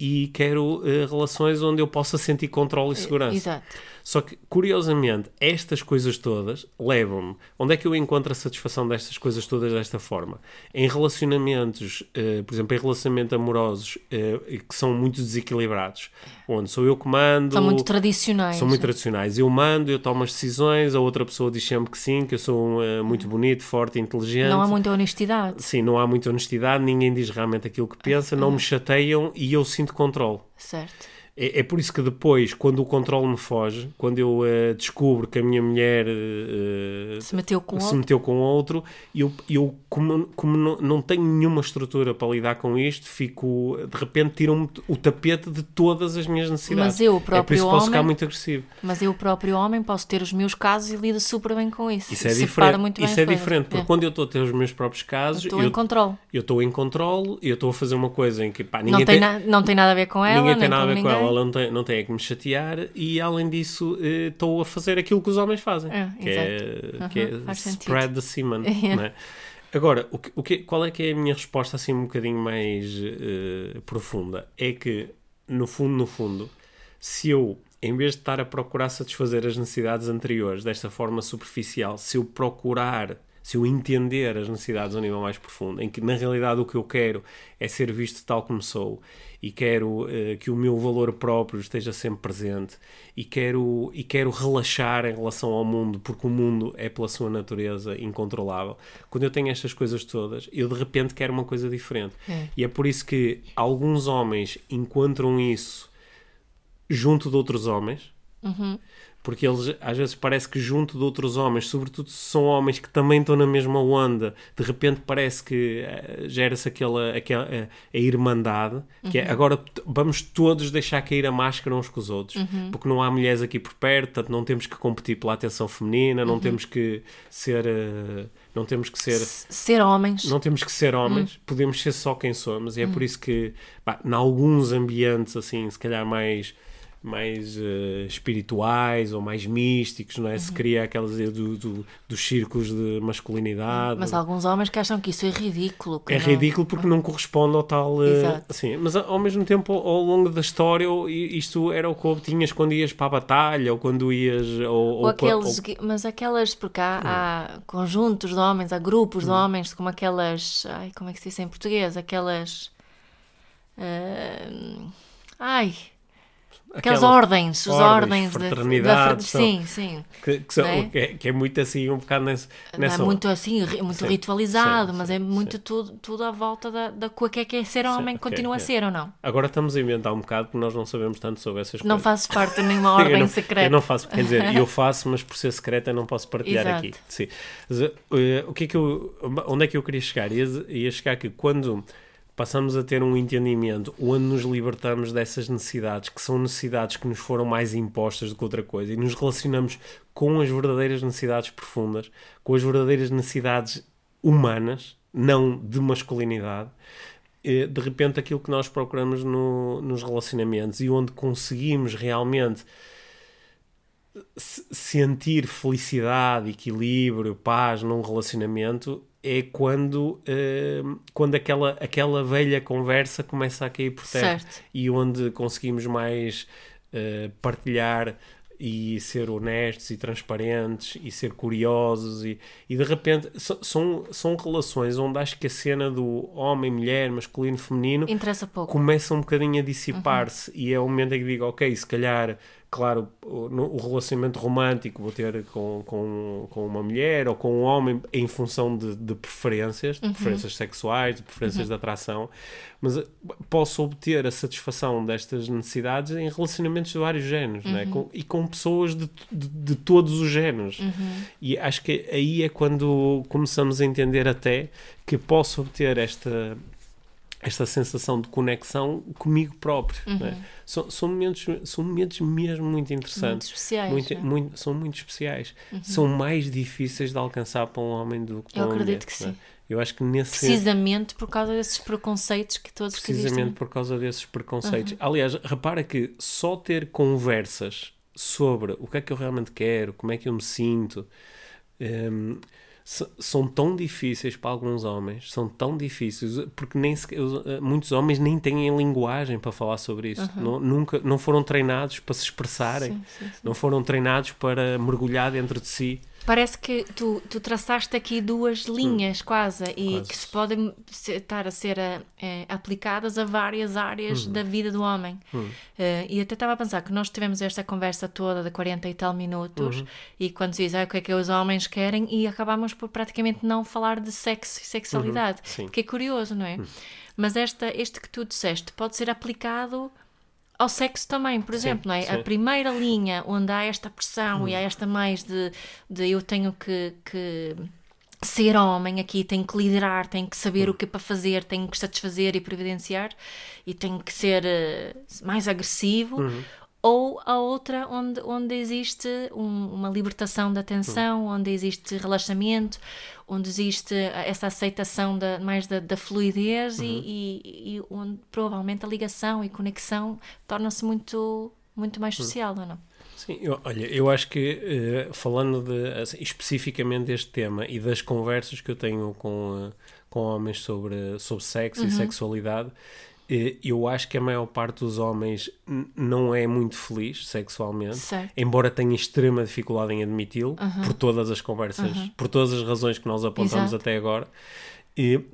e quero eh, relações onde eu possa sentir controle e segurança. Exato. Só que, curiosamente, estas coisas todas levam-me. Onde é que eu encontro a satisfação destas coisas todas desta forma? Em relacionamentos, eh, por exemplo, em relacionamentos amorosos eh, que são muito desequilibrados, onde sou eu que mando. São muito tradicionais. São muito tradicionais. Eu mando, eu tomo as decisões, a outra pessoa diz sempre que sim, que eu sou muito bonito, forte, inteligente. Não há muita honestidade. Sim, não há muita honestidade, ninguém diz realmente aquilo que pensa, não me chateiam e eu sinto controle. Certo. É, é por isso que depois, quando o controle me foge, quando eu eh, descubro que a minha mulher eh, Se meteu com se outro. meteu com outro, eu, eu como, como não, não tenho nenhuma estrutura para lidar com isto, fico, de repente, tiram-me o tapete de todas as minhas necessidades. Mas eu, o é por próprio isso que posso ficar homem- muito agressivo. Mas eu, próprio homem, posso ter os meus casos e lido super bem com isso. Isso é diferente. muito Isso é coisas. diferente, porque É. quando eu estou a ter os meus próprios casos, Estou eu em controle. eu estou em controle, eu estou a fazer uma coisa em que pá, ninguém Não tem, tem, na- não tem nada a ver com ela, ninguém tem nada a ver com ninguém. ela, ela não tem, não tem é que me chatear e além disso eh, estou a fazer aquilo que os homens fazem, É, que é, que Uhum, é faz sentido. spread the semen. [laughs] É. não é? Agora, o que, o que- qual é que é a minha resposta assim um bocadinho mais eh, profunda? É que, no fundo, no fundo, se eu, em vez de estar a procurar satisfazer as necessidades anteriores desta forma superficial, se eu procurar, se eu entender as necessidades a um nível mais profundo, em que na realidade o que eu quero é ser visto tal como sou e quero eh, que o meu valor próprio esteja sempre presente e quero, e quero relaxar em relação ao mundo, porque o mundo é pela sua natureza incontrolável. Quando eu tenho estas coisas todas, eu de repente quero uma coisa diferente. É. E é por isso que alguns homens encontram isso junto de outros homens, porque eles às vezes parece que junto de outros homens, sobretudo se são homens que também estão na mesma onda, de repente parece que eh, gera-se aquela, aquela eh, a irmandade, que é agora t- vamos todos deixar cair a máscara uns com os outros, porque não há mulheres aqui por perto, portanto não temos que competir pela atenção feminina, não temos que ser, eh, não temos que ser S- Ser homens. não temos que ser homens, podemos ser só quem somos. E é por isso que, pá, em alguns ambientes, assim, se calhar mais, mais eh, espirituais ou mais místicos, não é? Se cria aquelas ideia do, do- dos círculos de masculinidade. Mas há alguns homens que acham que isso é ridículo. É não- ridículo porque não corresponde ao tal. eh, Exato. assim, mas ao mesmo tempo, ao longo da história, isto era o que tinhas quando ias para a batalha ou quando ias. Ou, Ou ou- aqueles, ou- mas aquelas, porque há, há conjuntos de homens, há grupos de homens, como aquelas, ai, como é que se diz em português? Aquelas, ah, ai, aquelas aquela- ordens, as ordens, ordens, da- da, sim, sim. que, que são- não é? que é, que é muito assim, um bocado nessa. Não nessa é muito assim, muito Sim, ritualizado, sim, mas é muito sim. tudo, tudo à volta da, da co- que é que é ser homem, ok, continua a ser ou não? Agora estamos a inventar um bocado porque nós não sabemos tanto sobre essas Não coisas. faço parte de [laughs] nenhuma ordem não- secreta. Eu não faço, quer dizer, eu [laughs] faço, mas por ser secreta não posso partilhar Exato. aqui. Sim. Mas, eh, o que é que eu, onde é que eu queria chegar? Ia, ia chegar que quando passamos a ter um entendimento onde nos libertamos dessas necessidades, que são necessidades que nos foram mais impostas do que outra coisa, e nos relacionamos com as verdadeiras necessidades profundas, com as verdadeiras necessidades humanas, não de masculinidade, de repente aquilo que nós procuramos no- nos relacionamentos e onde conseguimos realmente se- sentir felicidade, equilíbrio, paz num relacionamento é quando, eh, quando aquela, aquela velha conversa começa a cair por terra Certo. e onde conseguimos mais eh, partilhar e ser honestos e transparentes e ser curiosos e, e de repente so- são, são relações onde acho que a cena do homem, mulher, masculino, feminino Interessa pouco. começa um bocadinho a dissipar-se e é o momento em que digo, ok, se calhar, claro, o, relacionamento romântico vou ter com, com, com uma mulher ou com um homem em função de, de preferências, de preferências sexuais, de preferências de atração, mas eh, posso obter a satisfação destas necessidades em relacionamentos de vários géneros, é? Com- e com pessoas de, de, de todos os géneros. E acho que aí é quando começamos a entender até que posso obter esta esta sensação de conexão comigo próprio. é? São, são, momentos, são momentos mesmo muito Muito interessantes. especiais. Muito- é? muito- são muito especiais. São mais difíceis de alcançar para um homem do que para Eu uma acredito mulher, que é? sim. Eu acho que nesse Precisamente por causa desses preconceitos que todos precisamente por causa desses preconceitos. Aliás, repara que só ter conversas sobre o que é que eu realmente quero, como é que eu me sinto, hum, são tão difíceis para alguns homens, são tão difíceis, porque nem eh, muitos homens nem têm linguagem para falar sobre isso. Uhum. Não, nunca, não foram treinados para se expressarem, sim, sim, sim. não foram treinados para mergulhar dentro de si. Parece que tu, tu traçaste aqui duas linhas hum. quase e quase. que se podem estar a ser a, eh, aplicadas a várias áreas hum. da vida do homem. Hum. Uh, e até estava a pensar que nós tivemos esta conversa toda de 40 e tal minutos uhum. e quando se diz ah, o que é que os homens querem e acabámos por praticamente não falar de sexo e sexualidade. Uhum. Que é curioso, não é? Hum. Mas esta, este que tu disseste pode ser aplicado ao sexo também, por exemplo, sim, não é? Sim. A primeira linha onde há esta pressão hum. e há esta mais de, de eu tenho que, que ser homem aqui, tenho que liderar, tenho que saber hum. o que é para fazer, tenho que satisfazer e providenciar e tenho que ser uh, mais agressivo. Uhum ou a outra onde, onde existe um, uma libertação da tensão, uhum. onde existe relaxamento, onde existe essa aceitação da, mais da, da fluidez uhum. e, e, e, onde provavelmente a ligação e conexão torna-se muito, muito mais social, uhum. não? Sim, eu, olha, eu acho que uh, falando de, assim, especificamente deste tema e das conversas que eu tenho com, uh, com homens sobre, sobre sexo e uhum. sexualidade, eu acho que a maior parte dos homens não é muito feliz sexualmente, certo. embora tenha extrema dificuldade em admiti-lo, por todas as conversas, por todas as razões que nós apontamos Exato. até agora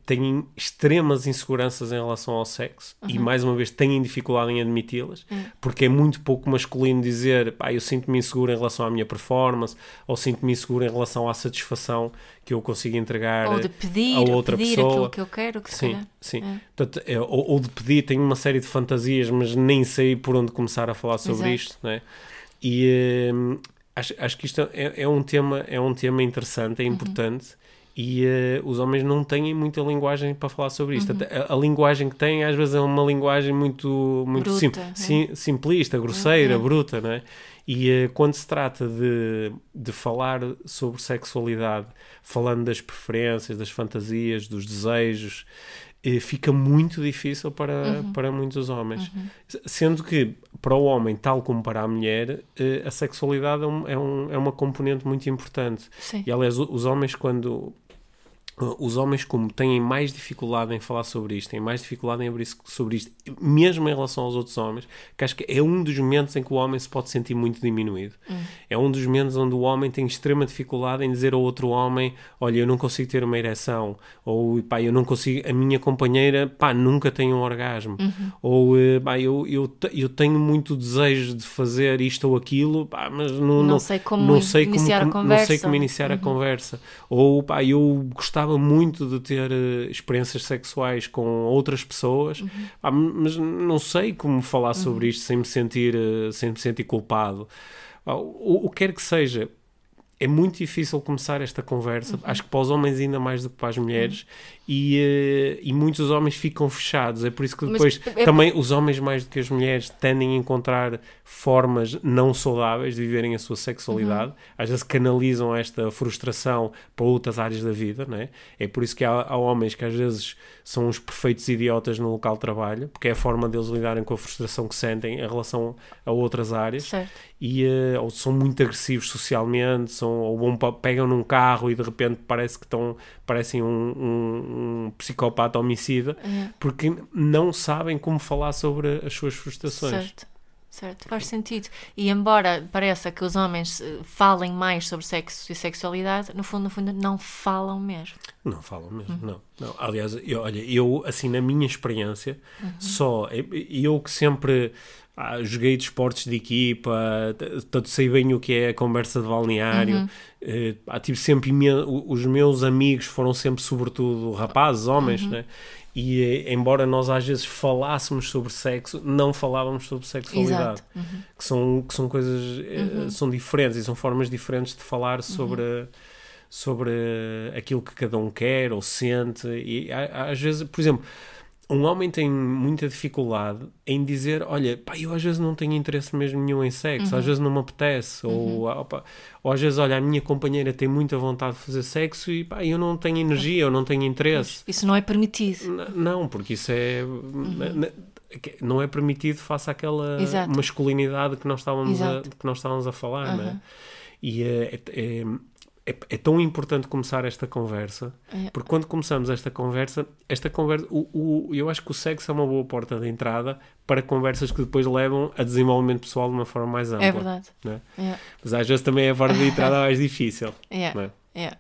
têm extremas inseguranças em relação ao sexo uhum. e, mais uma vez, têm dificuldade em admiti-las, uhum. porque é muito pouco masculino dizer pá, eu sinto-me inseguro em relação à minha performance ou sinto-me inseguro em relação à satisfação que eu consigo entregar ou de pedir, a outra pedir pessoa. aquilo que eu quero, que sim, sim. É. Portanto, é, ou, ou, de pedir, tenho uma série de fantasias, mas nem sei por onde começar a falar sobre Exato. isto, né? E hum, acho, acho que isto é, é, um tema, é um tema interessante, é uhum. importante. Uhum e uh, os homens não têm muita linguagem para falar sobre isto. Uhum. A, a, linguagem que têm às vezes é uma linguagem muito, muito bruta, sim, é? sim, simplista, grosseira, uhum. bruta, não é? E uh, quando se trata de, de falar sobre sexualidade, falando das preferências, das fantasias, dos desejos, uh, fica muito difícil para, uhum. para muitos homens. Uhum. Sendo que, para o homem, tal como para a mulher, a sexualidade é, um, é, um, é uma componente muito importante. Sim. E, aliás, os homens, quando os homens como têm mais dificuldade em falar sobre isto, têm mais dificuldade em abrir sobre isto, mesmo em relação aos outros homens, que acho que é um dos momentos em que o homem se pode sentir muito diminuído. Hum. É um dos momentos onde o homem tem extrema dificuldade em dizer ao outro homem, olha, eu não consigo ter uma ereção, ou pá, eu não consigo, a minha companheira, pá, nunca tem um orgasmo, uhum. ou eh, pá, eu, eu, eu tenho muito desejo de fazer isto ou aquilo, pá, mas não, não, sei como não sei iniciar como, a conversa. Não sei como iniciar uhum. a conversa. Ou pá, eu gostava gostava muito de ter uh, experiências sexuais com outras pessoas, uhum. ah, mas não sei como falar uhum. sobre isto sem me sentir, uh, sem me sentir culpado. Ah, o, o que quer que seja, é muito difícil começar esta conversa, uhum. acho que para os homens ainda mais do que para as mulheres, uhum. E, uh, e muitos homens ficam fechados. É por isso que depois é... também os homens, mais do que as mulheres, tendem a encontrar formas não saudáveis de viverem a sua sexualidade. Uhum. Às vezes canalizam esta frustração para outras áreas da vida, não é? É por isso que há, há homens que às vezes são os perfeitos idiotas no local de trabalho, porque é a forma deles lidarem com a frustração que sentem em relação a outras áreas. Certo. E uh, ou são muito agressivos socialmente, são, ou pegam num carro e de repente parece que estão, parecem um, um, um psicopata homicida, uhum. porque não sabem como falar sobre as suas frustrações. Certo. Certo, faz sentido. E embora pareça que os homens eh, falem mais sobre sexo e sexualidade, no fundo, no fundo, não falam mesmo. Não falam mesmo, uhum. não, não. Aliás, eu, olha, eu, assim, na minha experiência, uhum. só, eu que sempre ah, joguei de esportes de equipa, tanto sei bem o que é a conversa de balneário. Uhum. Uh, tive sempre os meus amigos foram sempre, sobretudo, rapazes, homens, uhum. né? E eh, embora nós às vezes falássemos sobre sexo, não falávamos sobre sexualidade, uhum. que, são, que são coisas, uhum. são diferentes e são formas diferentes de falar sobre, uhum. sobre aquilo que cada um quer ou sente. E às vezes, por exemplo, um homem tem muita dificuldade em dizer: Olha, pá, eu às vezes não tenho interesse mesmo nenhum em sexo, uhum. às vezes não me apetece, uhum. ou, opa, ou às vezes, olha, a minha companheira tem muita vontade de fazer sexo e pá, eu não tenho energia, eu não tenho interesse. Isso não é permitido. N não, porque isso é. Uhum. Não é permitido face àquela Exato. masculinidade que nós estávamos, a, que nós estávamos a falar, né? E é, é é, é tão importante começar esta conversa, É. porque quando começamos esta conversa, esta conversa, o, o- eu acho que o sexo é uma boa porta de entrada para conversas que depois levam a desenvolvimento pessoal de uma forma mais ampla. É verdade. não é? É, Mas às vezes também é a porta de entrada mais difícil. [laughs] é, é? é.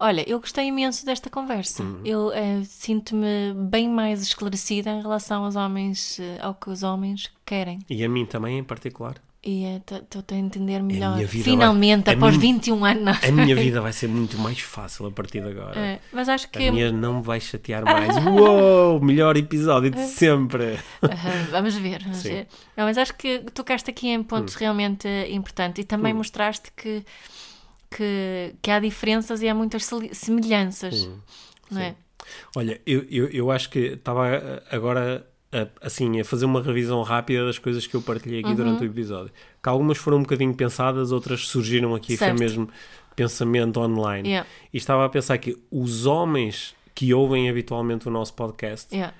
Olha, eu gostei imenso desta conversa. Uhum. Eu eh, sinto-me bem mais esclarecida em relação aos homens, eh, ao que os homens querem. E a mim também em particular. E estou a entender melhor. Finalmente, vai- após minha- 21 anos. A minha vida [laughs] vai ser muito mais fácil a partir de agora. É, mas acho que. A minha não vai chatear mais. [laughs] Uou! Melhor episódio de sempre. Aham, vamos ver, vamos Sim. ver. Não, mas acho que tocaste aqui em pontos Hum. realmente importantes e também mostraste que, que, que há diferenças e há muitas semelhanças. Hum. Não é? Olha, eu, eu, eu acho que estava agora a, assim a fazer uma revisão rápida das coisas que eu partilhei Uhum. aqui durante o episódio. Que algumas foram um bocadinho pensadas, outras surgiram aqui, foi Certo. mesmo pensamento online. Yeah. E estava a pensar que os homens que ouvem habitualmente o nosso podcast Yeah.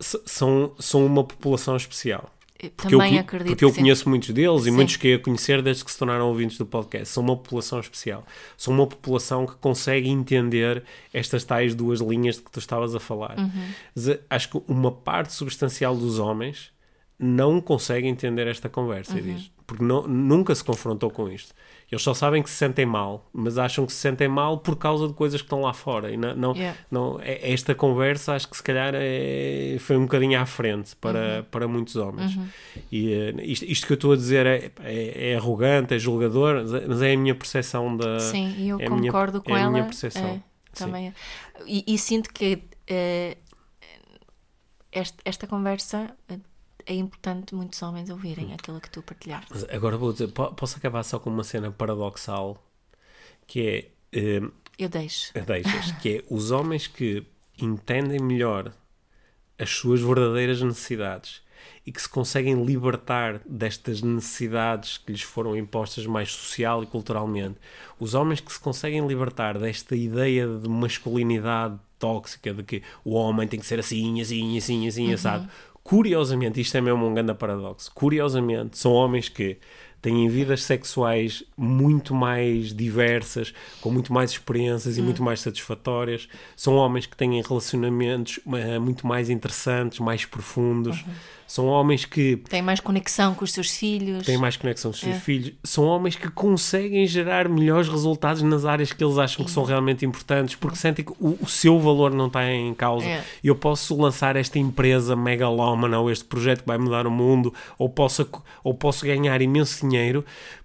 s- são, são uma população especial. Eu Porque eu, também conhe- acredito porque eu sim. conheço muitos deles e Sim. muitos que a conhecer desde que se tornaram ouvintes do podcast. São uma população especial. São uma população que consegue entender estas tais duas linhas de que tu estavas a falar. Uhum. Eh, Acho que uma parte substancial dos homens não consegue entender esta conversa, e Uhum. diz, porque não- nunca se confrontou com isto. Eles só sabem que se sentem mal, mas acham que se sentem mal por causa de coisas que estão lá fora. E não, não, Yeah. não, é- esta conversa acho que se calhar é- foi um bocadinho à frente para, Uhum. para muitos homens. E eh, isto, isto que eu estou a dizer é, é, é arrogante, é julgador, mas é- é a minha percepção da. Sim, eu é a minha- concordo com é a ela. minha percepção. é, também é. E, e sinto que eh, esta, esta conversa eh, é importante muitos homens ouvirem aquilo que tu partilhaste. Mas agora vou dizer, po- posso acabar só com uma cena paradoxal que é. eh, Eu deixo. deixas, que é os homens que entendem melhor as suas verdadeiras necessidades e que se conseguem libertar destas necessidades que lhes foram impostas mais social e culturalmente, os homens que se conseguem libertar desta ideia de masculinidade tóxica de que o homem tem que ser assim, assim, assim, assim, assado. Curiosamente, isto é mesmo um grande paradoxo. Curiosamente, são homens que têm vidas sexuais muito mais diversas, com muito mais experiências e muito mais satisfatórias. São homens que têm relacionamentos eh, muito mais interessantes, mais profundos. São homens que Tem mais conexão com os seus filhos. têm mais conexão com os seus É. filhos. São homens que conseguem gerar melhores resultados nas áreas que eles acham que são realmente importantes, porque sentem que o, o seu valor não está em causa. É. Eu posso lançar esta empresa megalómana ou este projeto que vai mudar o mundo, ou posso, ou posso ganhar imenso dinheiro,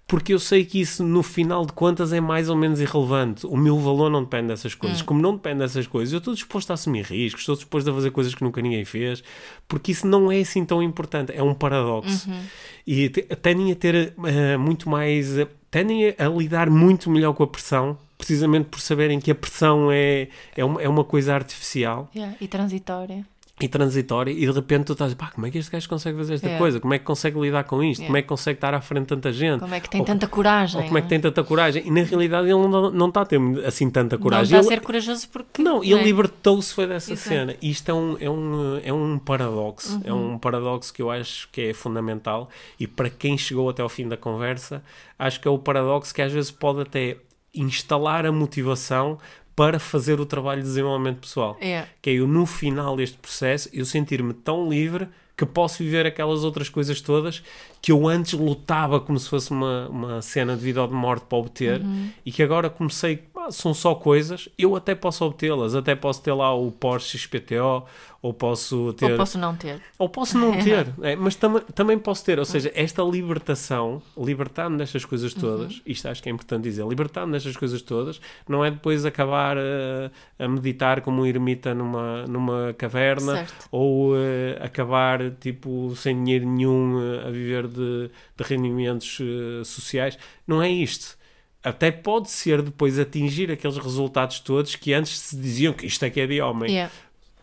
porque eu sei que isso, no final de contas, é mais ou menos irrelevante. O meu valor não depende dessas Hum. coisas. Como não depende dessas coisas, eu estou disposto a assumir riscos, estou disposto a fazer coisas que nunca ninguém fez, porque isso não é assim tão importante. É um paradoxo. Uhum. E te- tendem a ter eh, muito mais. eh, tendem a, a lidar muito melhor com a pressão, precisamente por saberem que a pressão é, é, uma, é uma coisa artificial Yeah, E transitória. E transitória, e de repente tu estás, pá, como é que este gajo consegue fazer esta É. coisa? Como é que consegue lidar com isto? É. Como é que consegue estar à frente de tanta gente? Como é que tem Ou- tanta coragem? Ou como é que não tem tanta coragem? E na realidade ele não, não está a ter assim tanta Não coragem. está a ser corajoso porque. não, ele é? libertou-se foi dessa Exato. cena. E isto é um, é um, é um paradoxo. É Uhum. um paradoxo que eu acho que é fundamental. E para quem chegou até ao fim da conversa, acho que é o paradoxo que às vezes pode até instalar a motivação para fazer o trabalho de desenvolvimento pessoal. É. Que é eu, no final deste processo, eu sentir-me tão livre que posso viver aquelas outras coisas todas que eu antes lutava como se fosse uma, uma cena de vida ou de morte para obter Uhum. e que agora comecei, ah, são só coisas, eu até posso obtê-las, até posso ter lá o Porsche XPTO, ou posso ter... Ou posso não ter. Ou posso não [laughs] ter, é, mas tam também posso ter. Ou seja, esta libertação, libertar-me destas coisas todas, isto acho que é importante dizer, libertar-me destas coisas todas, não é depois acabar eh, a meditar como um ermita numa, numa caverna, Certo. ou eh, acabar tipo sem dinheiro nenhum eh, a viver de, de rendimentos sociais. Não é isto. Até pode ser depois atingir aqueles resultados todos que antes se diziam que isto é que é de homem. Yeah.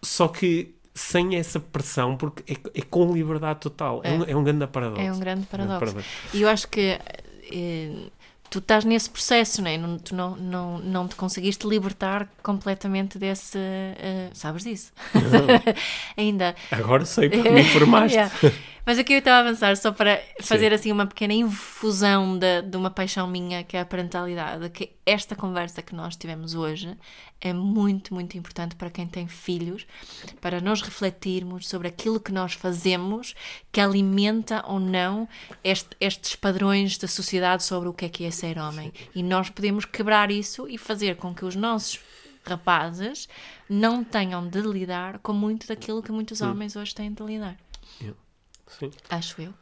Só que sem essa pressão, porque é, é com liberdade total. É, É. um, é um grande paradoxo. É um grande paradoxo. paradoxo. E eu acho que eh, tu estás nesse processo, não é? Não, tu não, não, não te conseguiste libertar completamente desse. Uh, sabes disso? [laughs] Ainda. Agora sei, porque me informaste. [laughs] yeah. Mas aqui eu estava a avançar só para fazer Sim. assim uma pequena infusão de, de uma paixão minha, que é a parentalidade, que esta conversa que nós tivemos hoje é muito, muito importante para quem tem filhos, para nós refletirmos sobre aquilo que nós fazemos que alimenta ou não este, estes padrões da sociedade sobre o que é que é ser homem. E nós podemos quebrar isso e fazer com que os nossos rapazes não tenham de lidar com muito daquilo que muitos homens hoje têm de lidar. Sim. Acho eu.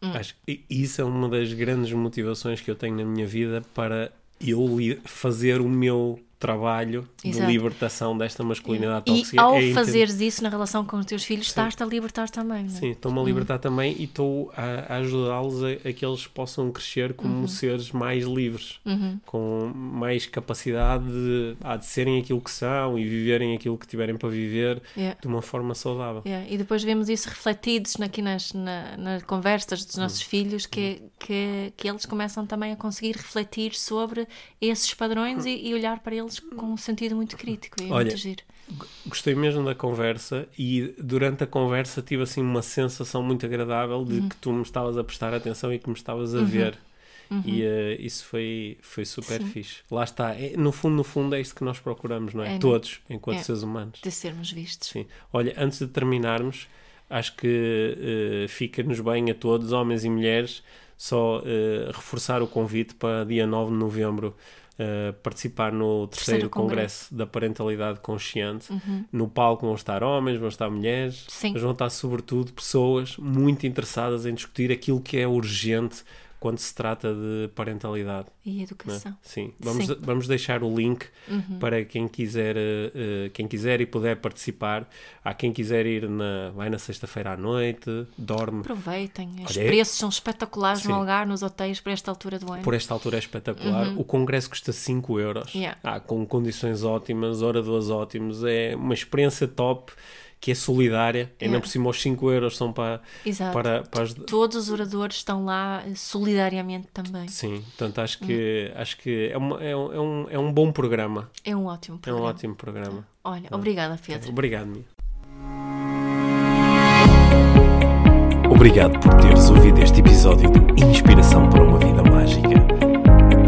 Hum. Acho isso é uma das grandes motivações que eu tenho na minha vida para eu fazer o meu trabalho Exato. de libertação desta masculinidade e tóxica. E ao é fazeres isso na relação com os teus filhos, estás-te a libertar também. Não é? Sim, estou-me a libertar uhum. também e estou a, a ajudá-los a, a, que eles possam crescer como uhum. seres mais livres, uhum. com mais capacidade de, ah, de serem aquilo que são e viverem aquilo que tiverem para viver yeah. de uma forma saudável. Yeah. E depois vemos isso refletidos aqui nas, na, nas conversas dos nossos uhum. filhos, que, que, que eles começam também a conseguir refletir sobre esses padrões e, e olhar para eles com um sentido muito crítico e é Olha, muito giro. Gostei mesmo da conversa e durante a conversa tive assim uma sensação muito agradável de uhum. que tu me estavas a prestar atenção e que me estavas a uhum. ver. Uhum. E uh, isso foi, foi super Sim. fixe. Lá está. É, no fundo, no fundo, é isto que nós procuramos, não é? é Todos, enquanto é. seres humanos. De sermos vistos. Sim. Olha, antes de terminarmos, acho que uh, fica-nos bem a todos, homens e mulheres, só uh, reforçar o convite para dia 9 de novembro uh, participar no terceiro, terceiro congresso. congresso. da parentalidade consciente. Uhum. No palco vão estar homens, vão estar mulheres, Sim. mas vão estar sobretudo pessoas muito interessadas em discutir aquilo que é urgente quando se trata de parentalidade. E é? educação. Sim. Vamos, vamos deixar o link uhum. para quem quiser, uh, quem quiser e puder participar. Há quem quiser ir, na, vai na sexta-feira à noite, dorme. Aproveitem. Os Olha, é preços são espetaculares Sim. no lugar, nos hotéis, por esta altura do ano. Por esta altura é espetacular. Uhum. O congresso custa 5 euros. Yeah. Ah, com condições ótimas, oradores ótimos. É uma experiência top que é solidária, ainda por cima os 5 euros são para, Exato. para, para as... Todos os oradores estão lá solidariamente também. Sim, portanto acho que, hum. acho que é, uma, é, um, é, um, é um bom programa. É um ótimo programa. É um ótimo programa. Olha, obrigada Pedro. Obrigado, Mia. Obrigado por teres ouvido este episódio de Inspiração para uma Vida Mágica.